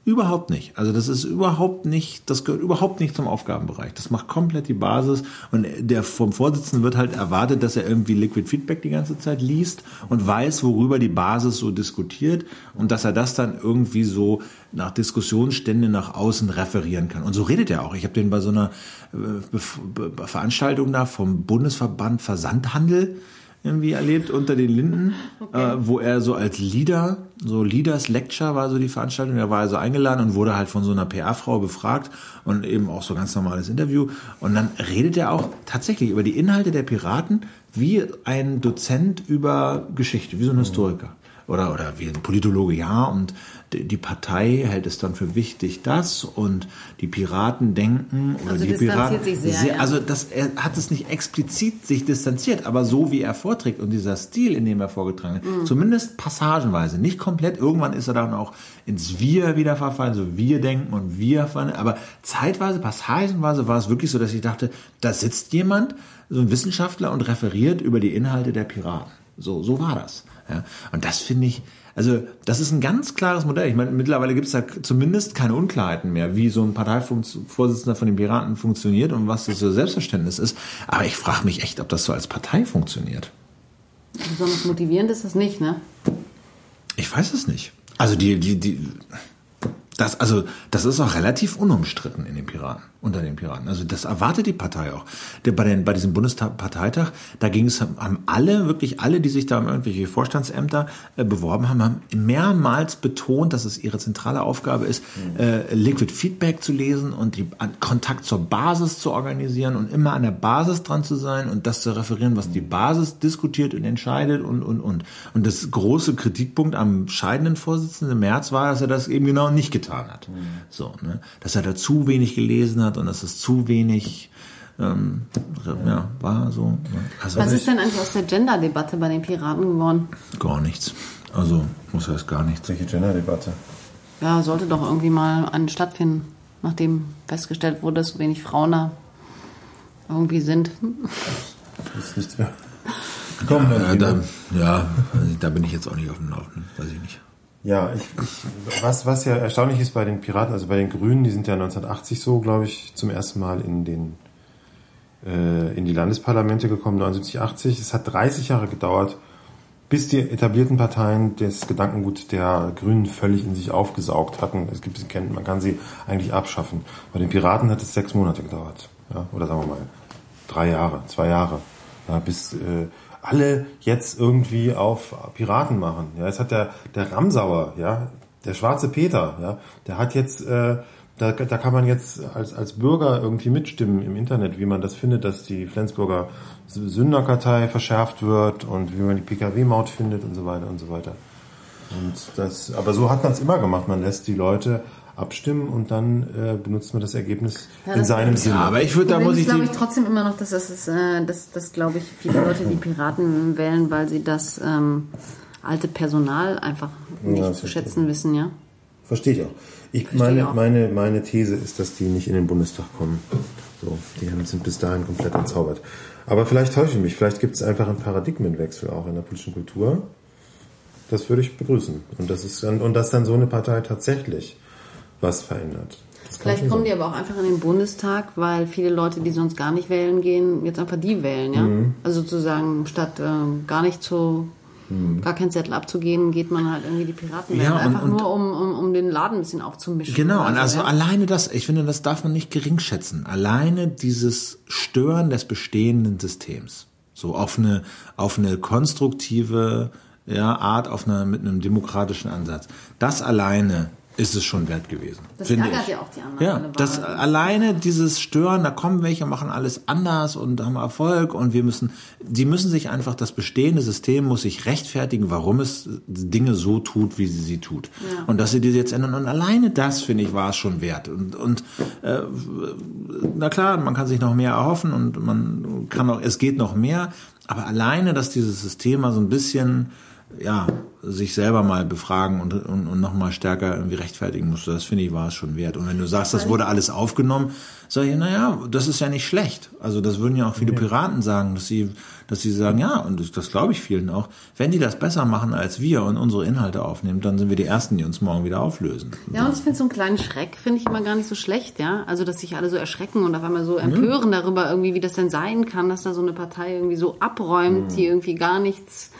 überhaupt nicht. Also das ist überhaupt nicht, das gehört überhaupt nicht zum Aufgabenbereich. Das macht komplett die Basis und der vom Vorsitzenden wird halt erwartet, dass er irgendwie Liquid Feedback die ganze Zeit liest und weiß, worüber die Basis so diskutiert und dass er das dann irgendwie so nach Diskussionsstände nach außen referieren kann. Und so redet er auch. Ich habe den bei so einer äh, Veranstaltung da vom Bundesverband Versandhandel irgendwie erlebt unter den Linden, äh, wo er so als Leader, so Leaders Lecture war so die Veranstaltung, da war er so eingeladen und wurde halt von so einer PR-Frau befragt und eben auch so ganz normales Interview. Und dann redet er auch tatsächlich über die Inhalte der Piraten wie ein Dozent über Geschichte, wie so ein Historiker. oder, oder wie ein Politologe, ja, und die Partei hält es dann für wichtig, das und die Piraten denken oder Also die Piraten. sehr, ja. Also das, er hat es nicht explizit sich distanziert, aber so wie er vorträgt und dieser Stil, in dem er vorgetragen hat, Mhm. zumindest passagenweise, nicht komplett. Irgendwann ist er dann auch ins Wir wieder verfallen, so wir denken und wir, fallen, aber zeitweise, passagenweise war es wirklich so, dass ich dachte, da sitzt jemand, so ein Wissenschaftler und referiert über die Inhalte der Piraten. So, so war das. Ja. Und das finde ich, also das ist ein ganz klares Modell. Ich meine, mittlerweile gibt es da zumindest keine Unklarheiten mehr, wie so ein Parteivorsitzender von den Piraten funktioniert und was das für Selbstverständnis ist. Aber ich frage mich echt, ob das so als Partei funktioniert. Besonders motivierend ist das nicht, ne? Ich weiß es nicht. Also die, die, die, das, also das ist auch relativ unumstritten in den Piraten, unter den Piraten. Also das erwartet die Partei auch. Der, bei, den, bei diesem Bundesparteitag, da ging es, haben alle, wirklich alle, die sich da um irgendwelche Vorstandsämter äh, beworben haben, haben mehrmals betont, dass es ihre zentrale Aufgabe ist, äh, Liquid Feedback zu lesen und die Kontakt zur Basis zu organisieren und immer an der Basis dran zu sein und das zu referieren, was die Basis diskutiert und entscheidet und, und, und. Und das große Kritikpunkt am scheidenden Vorsitzenden im März war, dass er das eben genau nicht getan hat. So, ne? Dass er da zu wenig gelesen hat und dass es zu wenig ähm, ja, war so. ne? Also Was ist denn eigentlich aus der Gender-Debatte bei den Piraten geworden? gar nichts. Also muss heißt gar nichts. Welche Gender-Debatte? Ja, sollte doch irgendwie mal eine stattfinden, nachdem festgestellt wurde, dass so wenig Frauen da irgendwie sind. Ist nichts mehr. Komm, Ja, dann da, wieder. ja, also da bin ich jetzt auch nicht auf dem Laufenden, weiß ich nicht. Ja, ich, ich, was, was ja erstaunlich ist bei den Piraten, also bei den Grünen, die sind ja 1980 so, glaube ich, zum ersten Mal in den äh, in die Landesparlamente gekommen, 79, 80. Es hat 30 Jahre gedauert, bis die etablierten Parteien das Gedankengut der Grünen völlig in sich aufgesaugt hatten. Es gibt, man kann sie eigentlich abschaffen. Bei den Piraten hat es sechs Monate gedauert, ja, oder sagen wir mal drei Jahre, zwei Jahre, ja, bis äh, alle jetzt irgendwie auf Piraten machen. Ja, jetzt hat der der Ramsauer, ja, der schwarze Peter, ja, der hat jetzt äh, da, da kann man jetzt als, als Bürger irgendwie mitstimmen im Internet, wie man das findet, dass die Flensburger Sünderkartei verschärft wird und wie man die Pkw-Maut findet und so weiter und so weiter. Und das, aber so hat man es immer gemacht. Man lässt die Leute abstimmen und dann äh, benutzt man das Ergebnis Ja, in das- seinem Sinne. Aber ich würde, da muss ich glaube ich, trotzdem immer noch, dass das ist, äh, dass, dass glaube ich, viele Leute die Piraten wählen, weil sie das ähm, alte Personal einfach nicht Ja, das zu schätzen wissen, ja. Verstehe ich auch. Ich, Verstehe meine, auch. meine, meine These ist, dass die nicht in den Bundestag kommen. So, die sind bis dahin komplett entzaubert. Aber vielleicht täusche ich mich. Vielleicht gibt es einfach einen Paradigmenwechsel auch in der politischen Kultur. Das würde ich begrüßen. Und das ist dann, und dass dann so eine Partei tatsächlich was verändert. Vielleicht kommen die aber auch einfach in den Bundestag, weil viele Leute, die sonst gar nicht wählen gehen, jetzt einfach die wählen, ja. Mhm. Also sozusagen statt ähm, gar nicht zu Mhm. gar keinen Zettel abzugehen, geht man halt irgendwie die Piraten Ja, und- Einfach und- nur um, um, um den Laden ein bisschen aufzumischen. Genau, oder und so, also ja. alleine das, ich finde, das darf man nicht gering schätzen. Alleine dieses Stören des bestehenden Systems. So auf eine, auf eine konstruktive ja, Art, auf eine, mit einem demokratischen Ansatz. Das alleine ist es schon wert gewesen. Das finde ärgert ich. ja auch die anderen Ja, das alleine dieses Stören, da kommen welche, machen alles anders und haben Erfolg und wir müssen, die müssen sich einfach, das bestehende System muss sich rechtfertigen, warum es Dinge so tut, wie sie sie tut. Ja. Und dass sie diese jetzt ändern. Und alleine das, finde ich, war es schon wert. Und, und äh, na klar, man kann sich noch mehr erhoffen und man kann auch, es geht noch mehr. Aber alleine, dass dieses System mal so ein bisschen, ja, sich selber mal befragen und, und, und noch mal stärker irgendwie rechtfertigen musste, das finde ich, war es schon wert. Und wenn du sagst, das wurde alles aufgenommen, sage ich, naja, das ist ja nicht schlecht. Also das würden ja auch viele Piraten sagen, dass sie, dass sie sagen, ja, und das, das glaube ich vielen auch, wenn die das besser machen als wir und unsere Inhalte aufnehmen, dann sind wir die Ersten, die uns morgen wieder auflösen. Ja, und ich finde so einen kleinen Schreck, finde ich immer gar nicht so schlecht, ja. Also, dass sich alle so erschrecken und auf einmal so empören darüber irgendwie, wie das denn sein kann, dass da so eine Partei irgendwie so abräumt, die irgendwie gar nichts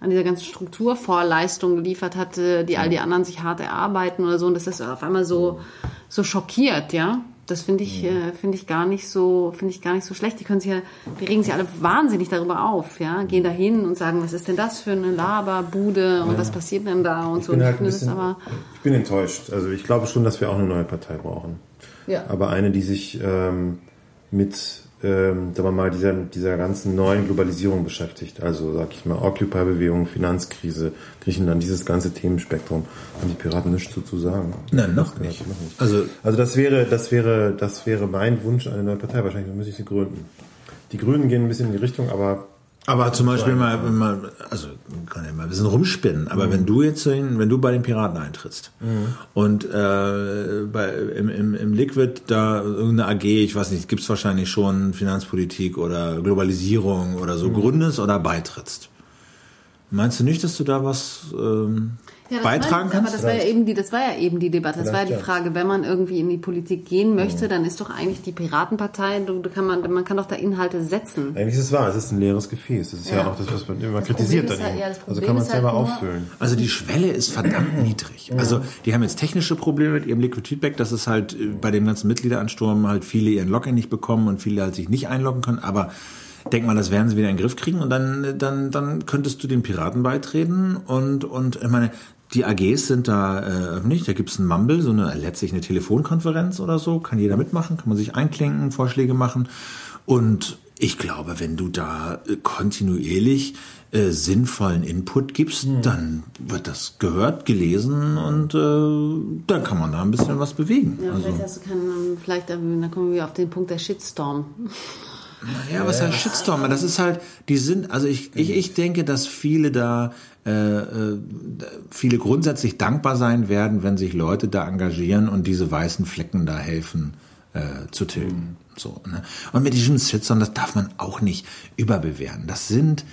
an dieser ganzen Strukturvorleistung geliefert hatte, die all die anderen sich hart erarbeiten oder so, und dass das auf einmal so, so schockiert, ja. Das finde ich, äh, finde ich gar nicht so, finde ich gar nicht so schlecht. Die können sich ja, die regen sich alle wahnsinnig darüber auf, ja. Gehen da hin und sagen, was ist denn das für eine Laberbude und was passiert denn da und Ich so. bin Und halt ich bisschen, aber, ich bin enttäuscht. Also ich glaube schon, dass wir auch eine neue Partei brauchen. Ja. Aber eine, die sich ähm, mit ähm, sagen wir mal, dieser, dieser ganzen neuen Globalisierung beschäftigt. Also, sag ich mal, Occupy-Bewegung, Finanzkrise, Griechenland, dieses ganze Themenspektrum. Haben die Piraten nichts zu, zu sagen? Nein, noch nicht. Noch nicht. Also, Also das wäre, das wäre, das wäre mein Wunsch, eine neue Partei. Wahrscheinlich müsste ich sie gründen. Die Grünen gehen ein bisschen in die Richtung, aber aber zum Beispiel mal, mal, also kann ja mal ein bisschen rumspinnen, aber wenn du jetzt, wenn du bei den Piraten eintrittst und äh, bei, im, im, im Liquid da irgendeine AG, ich weiß nicht, gibt's wahrscheinlich schon Finanzpolitik oder Globalisierung oder so, gründest oder beitrittst. Meinst du nicht, dass du da was ähm, Ja, das beitragen war, aber kannst? das war ja eben die, das war ja eben die Debatte. Das war ja die. Frage, wenn man irgendwie in die Politik gehen möchte, dann ist doch eigentlich die Piratenpartei, du, du kann man, man kann doch da Inhalte setzen. eigentlich ist es wahr, es ist ein leeres Gefäß. Das ist ja, Ja. auch das, was man immer Das kritisiert dann halt- ja, das Also kann man es selber halt auffüllen. Also die Schwelle ist verdammt niedrig. Also die haben jetzt technische Probleme mit ihrem Liquid Feedback, dass es halt äh, bei dem ganzen Mitgliederansturm halt viele ihren Login nicht bekommen und viele halt sich nicht einloggen können. Aber denk mal, das werden sie wieder in den Griff kriegen und dann, dann, dann könntest du den Piraten beitreten und, und ich meine, die AGs sind da äh, öffentlich, da gibt's ein Mumble, so eine letztlich eine Telefonkonferenz oder so, kann jeder mitmachen, kann man sich einklinken, Vorschläge machen. Und ich glaube, wenn du da äh, kontinuierlich äh, sinnvollen Input gibst, dann wird das gehört, gelesen und äh, dann kann man da ein bisschen was bewegen. Ja, also, vielleicht hast du keinen, vielleicht, äh, dann kommen wir auf den Punkt der Shitstorm. ja, was heißt Shitstorm? Das ist halt, die sind, also ich, ich, ich denke, dass viele da, äh, äh, viele grundsätzlich dankbar sein werden, wenn sich Leute da engagieren und diese weißen Flecken da helfen äh, zu tilgen. So, ne? Und mit diesem Shitstorm, das darf man auch nicht überbewerten. Das sind,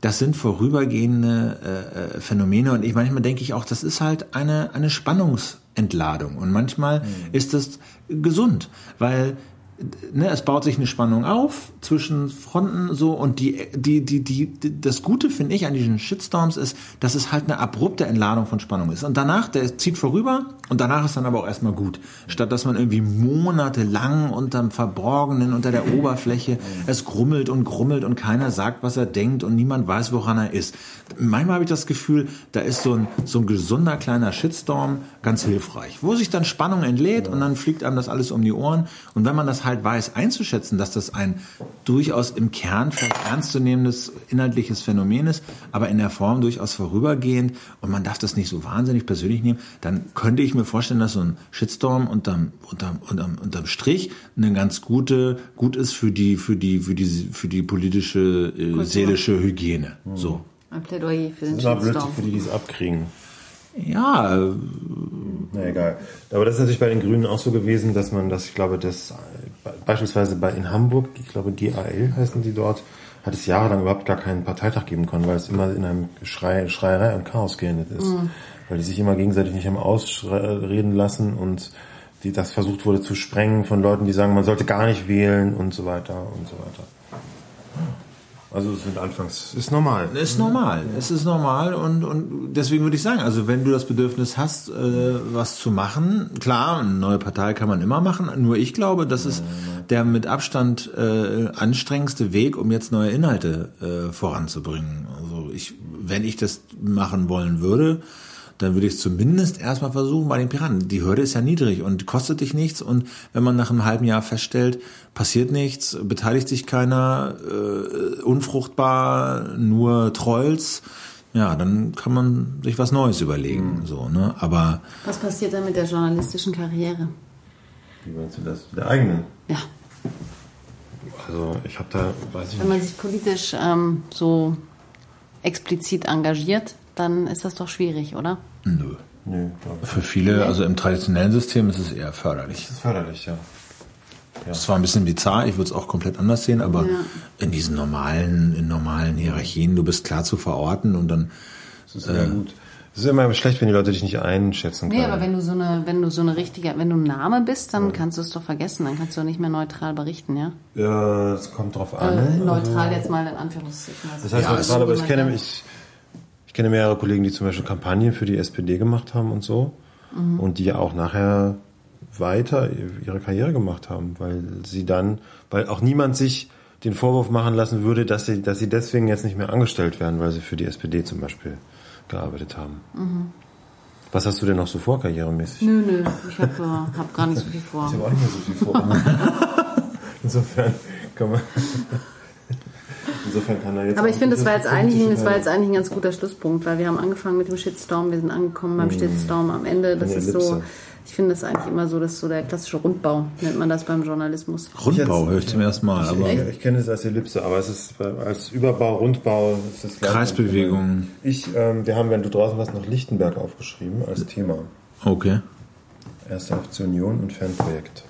das sind vorübergehende äh, äh, Phänomene und ich manchmal denke ich auch, das ist halt eine eine Spannungsentladung und manchmal ist das gesund, weil ne, es baut sich eine Spannung auf zwischen Fronten so und die die die die das Gute finde ich an diesen Shitstorms ist, dass es halt eine abrupte Entladung von Spannung ist. Und danach der zieht vorüber und danach ist dann aber auch erstmal gut, statt dass man irgendwie monatelang unterm Verborgenen unter der Oberfläche es grummelt und grummelt und keiner sagt, was er denkt und niemand weiß, woran er ist. Manchmal habe ich das Gefühl, da ist so ein so ein gesunder kleiner Shitstorm ganz hilfreich, wo sich dann Spannung entlädt und dann fliegt einem das alles um die Ohren. Und wenn man das halt weiß einzuschätzen, dass das ein durchaus im Kern vielleicht ernstzunehmendes inhaltliches Phänomen ist, aber in der Form durchaus vorübergehend und man darf das nicht so wahnsinnig persönlich nehmen, dann könnte ich mir vorstellen, dass so ein Shitstorm unterm, unterm, unterm, unterm Strich eine ganz gute, gut ist für die, für die, für die, für die politische, äh, seelische Hygiene. So. Ein Plädoyer für den Das ist Shitstorm. für die, die es abkriegen. Ja, äh, Na egal. Aber das ist natürlich bei den Grünen auch so gewesen, dass man das, ich glaube, das beispielsweise bei in Hamburg, ich glaube GAL heißen die dort, hat es jahrelang überhaupt gar keinen Parteitag geben können, weil es immer in einem Schrei, Schreierei und Chaos geendet ist. Weil die sich immer gegenseitig nicht haben ausreden lassen und die, das versucht wurde zu sprengen von Leuten, die sagen, man sollte gar nicht wählen und so weiter und so weiter. Also es sind anfangs, ist normal. ist normal. Es ist normal und, und deswegen würde ich sagen, also wenn du das Bedürfnis hast, äh, was zu machen, klar, eine neue Partei kann man immer machen, nur ich glaube, das ist der mit Abstand äh, anstrengendste Weg, um jetzt neue Inhalte äh, voranzubringen. Also ich, wenn ich das machen wollen würde, dann würde ich es zumindest erstmal versuchen bei den Piraten. Die Hürde ist ja niedrig und kostet dich nichts. Und wenn man nach einem halben Jahr feststellt, passiert nichts, beteiligt sich keiner, äh, unfruchtbar, nur Trolls, ja, dann kann man sich was Neues überlegen. So, ne? Aber Was passiert dann mit der journalistischen Karriere? Wie meinst du das? Der eigenen. Ja, Also ich habe da, weiß ich wenn nicht. man sich politisch ähm, so explizit engagiert, dann ist das doch schwierig, oder? nö. Nö, glaube ich. Für viele, also im traditionellen System ist es eher förderlich. Das ist förderlich, ja. Das ist zwar ein bisschen bizarr, ich würde es auch komplett anders sehen, aber Ja. in diesen normalen, in normalen Hierarchien, du bist klar zu verorten und dann Das ist immer gut. Es ist immer schlecht, wenn die Leute dich nicht einschätzen können. Nee, aber wenn du so eine, wenn du so eine richtige, wenn du ein Name bist, dann kannst du es doch vergessen, dann kannst du nicht mehr neutral berichten, ja? ja, es kommt drauf an. Äh, neutral jetzt mal in Anführungszeichen. Also Das heißt Ja, neutral, aber ich kenne, der- ich, ich kenne mehrere Kollegen, die zum Beispiel Kampagnen für die SPD gemacht haben und so. Und die auch nachher weiter ihre Karriere gemacht haben, weil sie dann, weil auch niemand sich den Vorwurf machen lassen würde, dass sie, dass sie deswegen jetzt nicht mehr angestellt werden, weil sie für die SPD zum Beispiel gearbeitet haben. Was hast du denn noch so vor, karrieremäßig? Nö, nö, ich habe äh, hab gar nicht so viel vor. Ich habe auch nicht mehr so viel vor. Insofern Kann man Insofern kann er jetzt. Aber ich finde, das war jetzt eigentlich, das war jetzt eigentlich ein ganz guter Schlusspunkt, weil wir haben angefangen mit dem Shitstorm, wir sind angekommen beim Shitstorm am Ende. Das ist so, ich finde das eigentlich immer so, das ist so der klassische Rundbau, nennt man das beim Journalismus. Rundbau höre ich zum ersten Mal, aber Ich, ich kenne es als Ellipse, aber es ist als Überbau, Rundbau ist das gleiche. Kreisbewegung. Ich, ähm, wir haben, wenn du draußen warst, noch Lichtenberg aufgeschrieben als Thema. okay. Erste Aktion Union und Fanprojekt.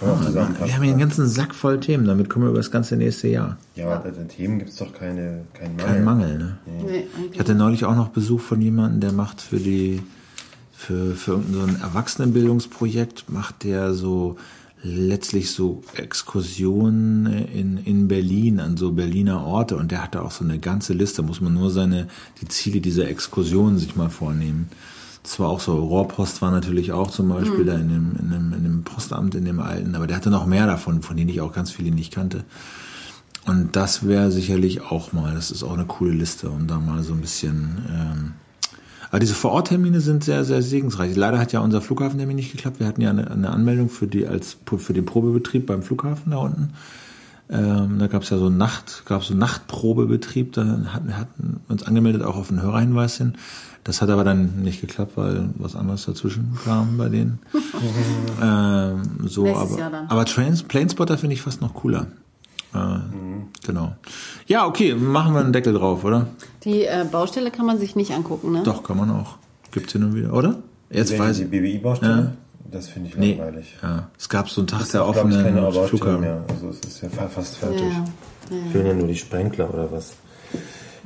Auch zusammenfassen. Wir haben hier einen ganzen Sack voll Themen, damit kommen wir über das ganze nächste Jahr. ja, aber den Themen gibt es doch keine, keinen Mangel. Kein Mangel, ne? Nee, Ich eigentlich. hatte neulich auch noch Besuch von jemandem, der macht für die für, für irgendein so ein Erwachsenenbildungsprojekt macht der so letztlich so Exkursionen in, in Berlin an so Berliner Orte und der hatte auch so eine ganze Liste, muss man nur seine die Ziele dieser Exkursionen sich mal vornehmen. Das war auch so, Rohrpost war natürlich auch zum Beispiel da in dem, in, dem, in dem Postamt, in dem alten, aber der hatte noch mehr davon, von denen ich auch ganz viele nicht kannte. Und das wäre sicherlich auch mal, das ist auch eine coole Liste, um da mal so ein bisschen. Ähm, aber diese Vororttermine sind sehr, sehr segensreich. Leider hat ja unser Flughafentermin nicht geklappt. Wir hatten ja eine, eine Anmeldung für die als für den Probebetrieb beim Flughafen da unten. Ähm, da gab es ja so einen Nacht, gab so einen Nachtprobebetrieb. Da hatten, hatten uns angemeldet auch auf einen Hörerhinweis hin. Das hat aber dann nicht geklappt, weil was anderes dazwischen kam bei denen. ähm, so, Nächstes aber, Jahr dann. aber Trains, Planespotter finde ich fast noch cooler. Äh, Genau. Ja, okay, machen wir einen Deckel drauf, oder? Die äh, Baustelle kann man sich nicht angucken, ne? Doch, kann man auch. Gibt's hier nur wieder, oder? Jetzt Wenn weiß die ich. BBI-Baustelle, das finde ich Nee, langweilig. ja. Es gab so einen Tag Das der offenen Flughafen. mehr. Also es ist ja fa- fast fertig. ja. ja. Fehlen ja nur die Sprenkler oder was.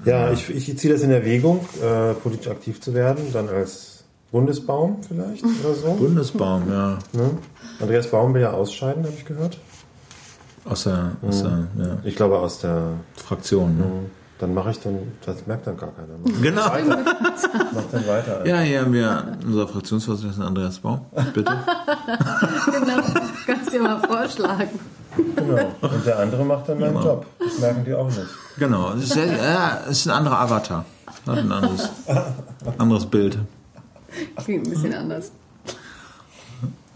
Ja, ich, ich ziehe das in Erwägung, äh, politisch aktiv zu werden, dann als Bundesbaum vielleicht oder so. Bundesbaum, ja. Ne? Andreas Baum will ja ausscheiden, habe ich gehört. Aus der, aus der ja, Ich glaube aus der. Fraktion. Ne? Dann mache ich dann, das merkt dann gar keiner. Genau. Mach dann weiter. Ja, hier haben wir unser Fraktionsvorsitzender Andreas Baum. Bitte. Genau. Kannst dir mal vorschlagen. Genau. Und der andere macht dann meinen Job. Das merken die auch nicht. Genau. Das ist, ja, ist ein anderer Avatar. Hat ein anderes, anderes Bild. Klingt ein bisschen anders.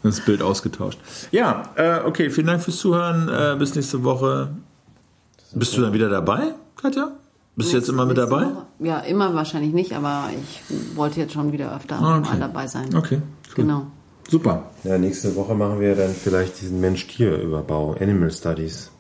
Das Bild ausgetauscht. Ja, äh, okay, vielen Dank fürs Zuhören. Äh, bis nächste Woche. Bist du dann wieder dabei, Katja? Bist du jetzt immer mit dabei? Woche. Ja, immer wahrscheinlich nicht, aber ich wollte jetzt schon wieder öfter Ah, okay. mal dabei sein. Okay, cool. Genau. Super. Ja, nächste Woche machen wir dann vielleicht diesen Mensch-Tier-Überbau, Animal Studies.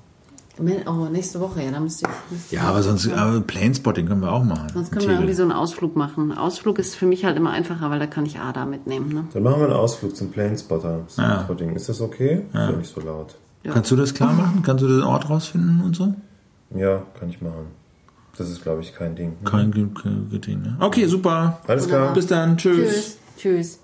Oh, nächste Woche, ja, da müsste ich. müsste Ja, aber sonst, aber Planespotting können wir auch machen. Sonst können Tiere. wir irgendwie so einen Ausflug machen. Ausflug ist für mich halt immer einfacher, weil da kann ich Ada mitnehmen. Ne? Dann machen wir einen Ausflug zum Planespotter. Spotting. Ist das okay? Ist ja nicht so laut. Kannst du das klar machen? Kannst du den Ort rausfinden und so? Ja, kann ich machen. Das ist, glaube ich, kein Ding. Kein, kein, kein Ding, ne? Okay, super. Alles klar. Bis dann. Tschüss. Tschüss. Tschüss.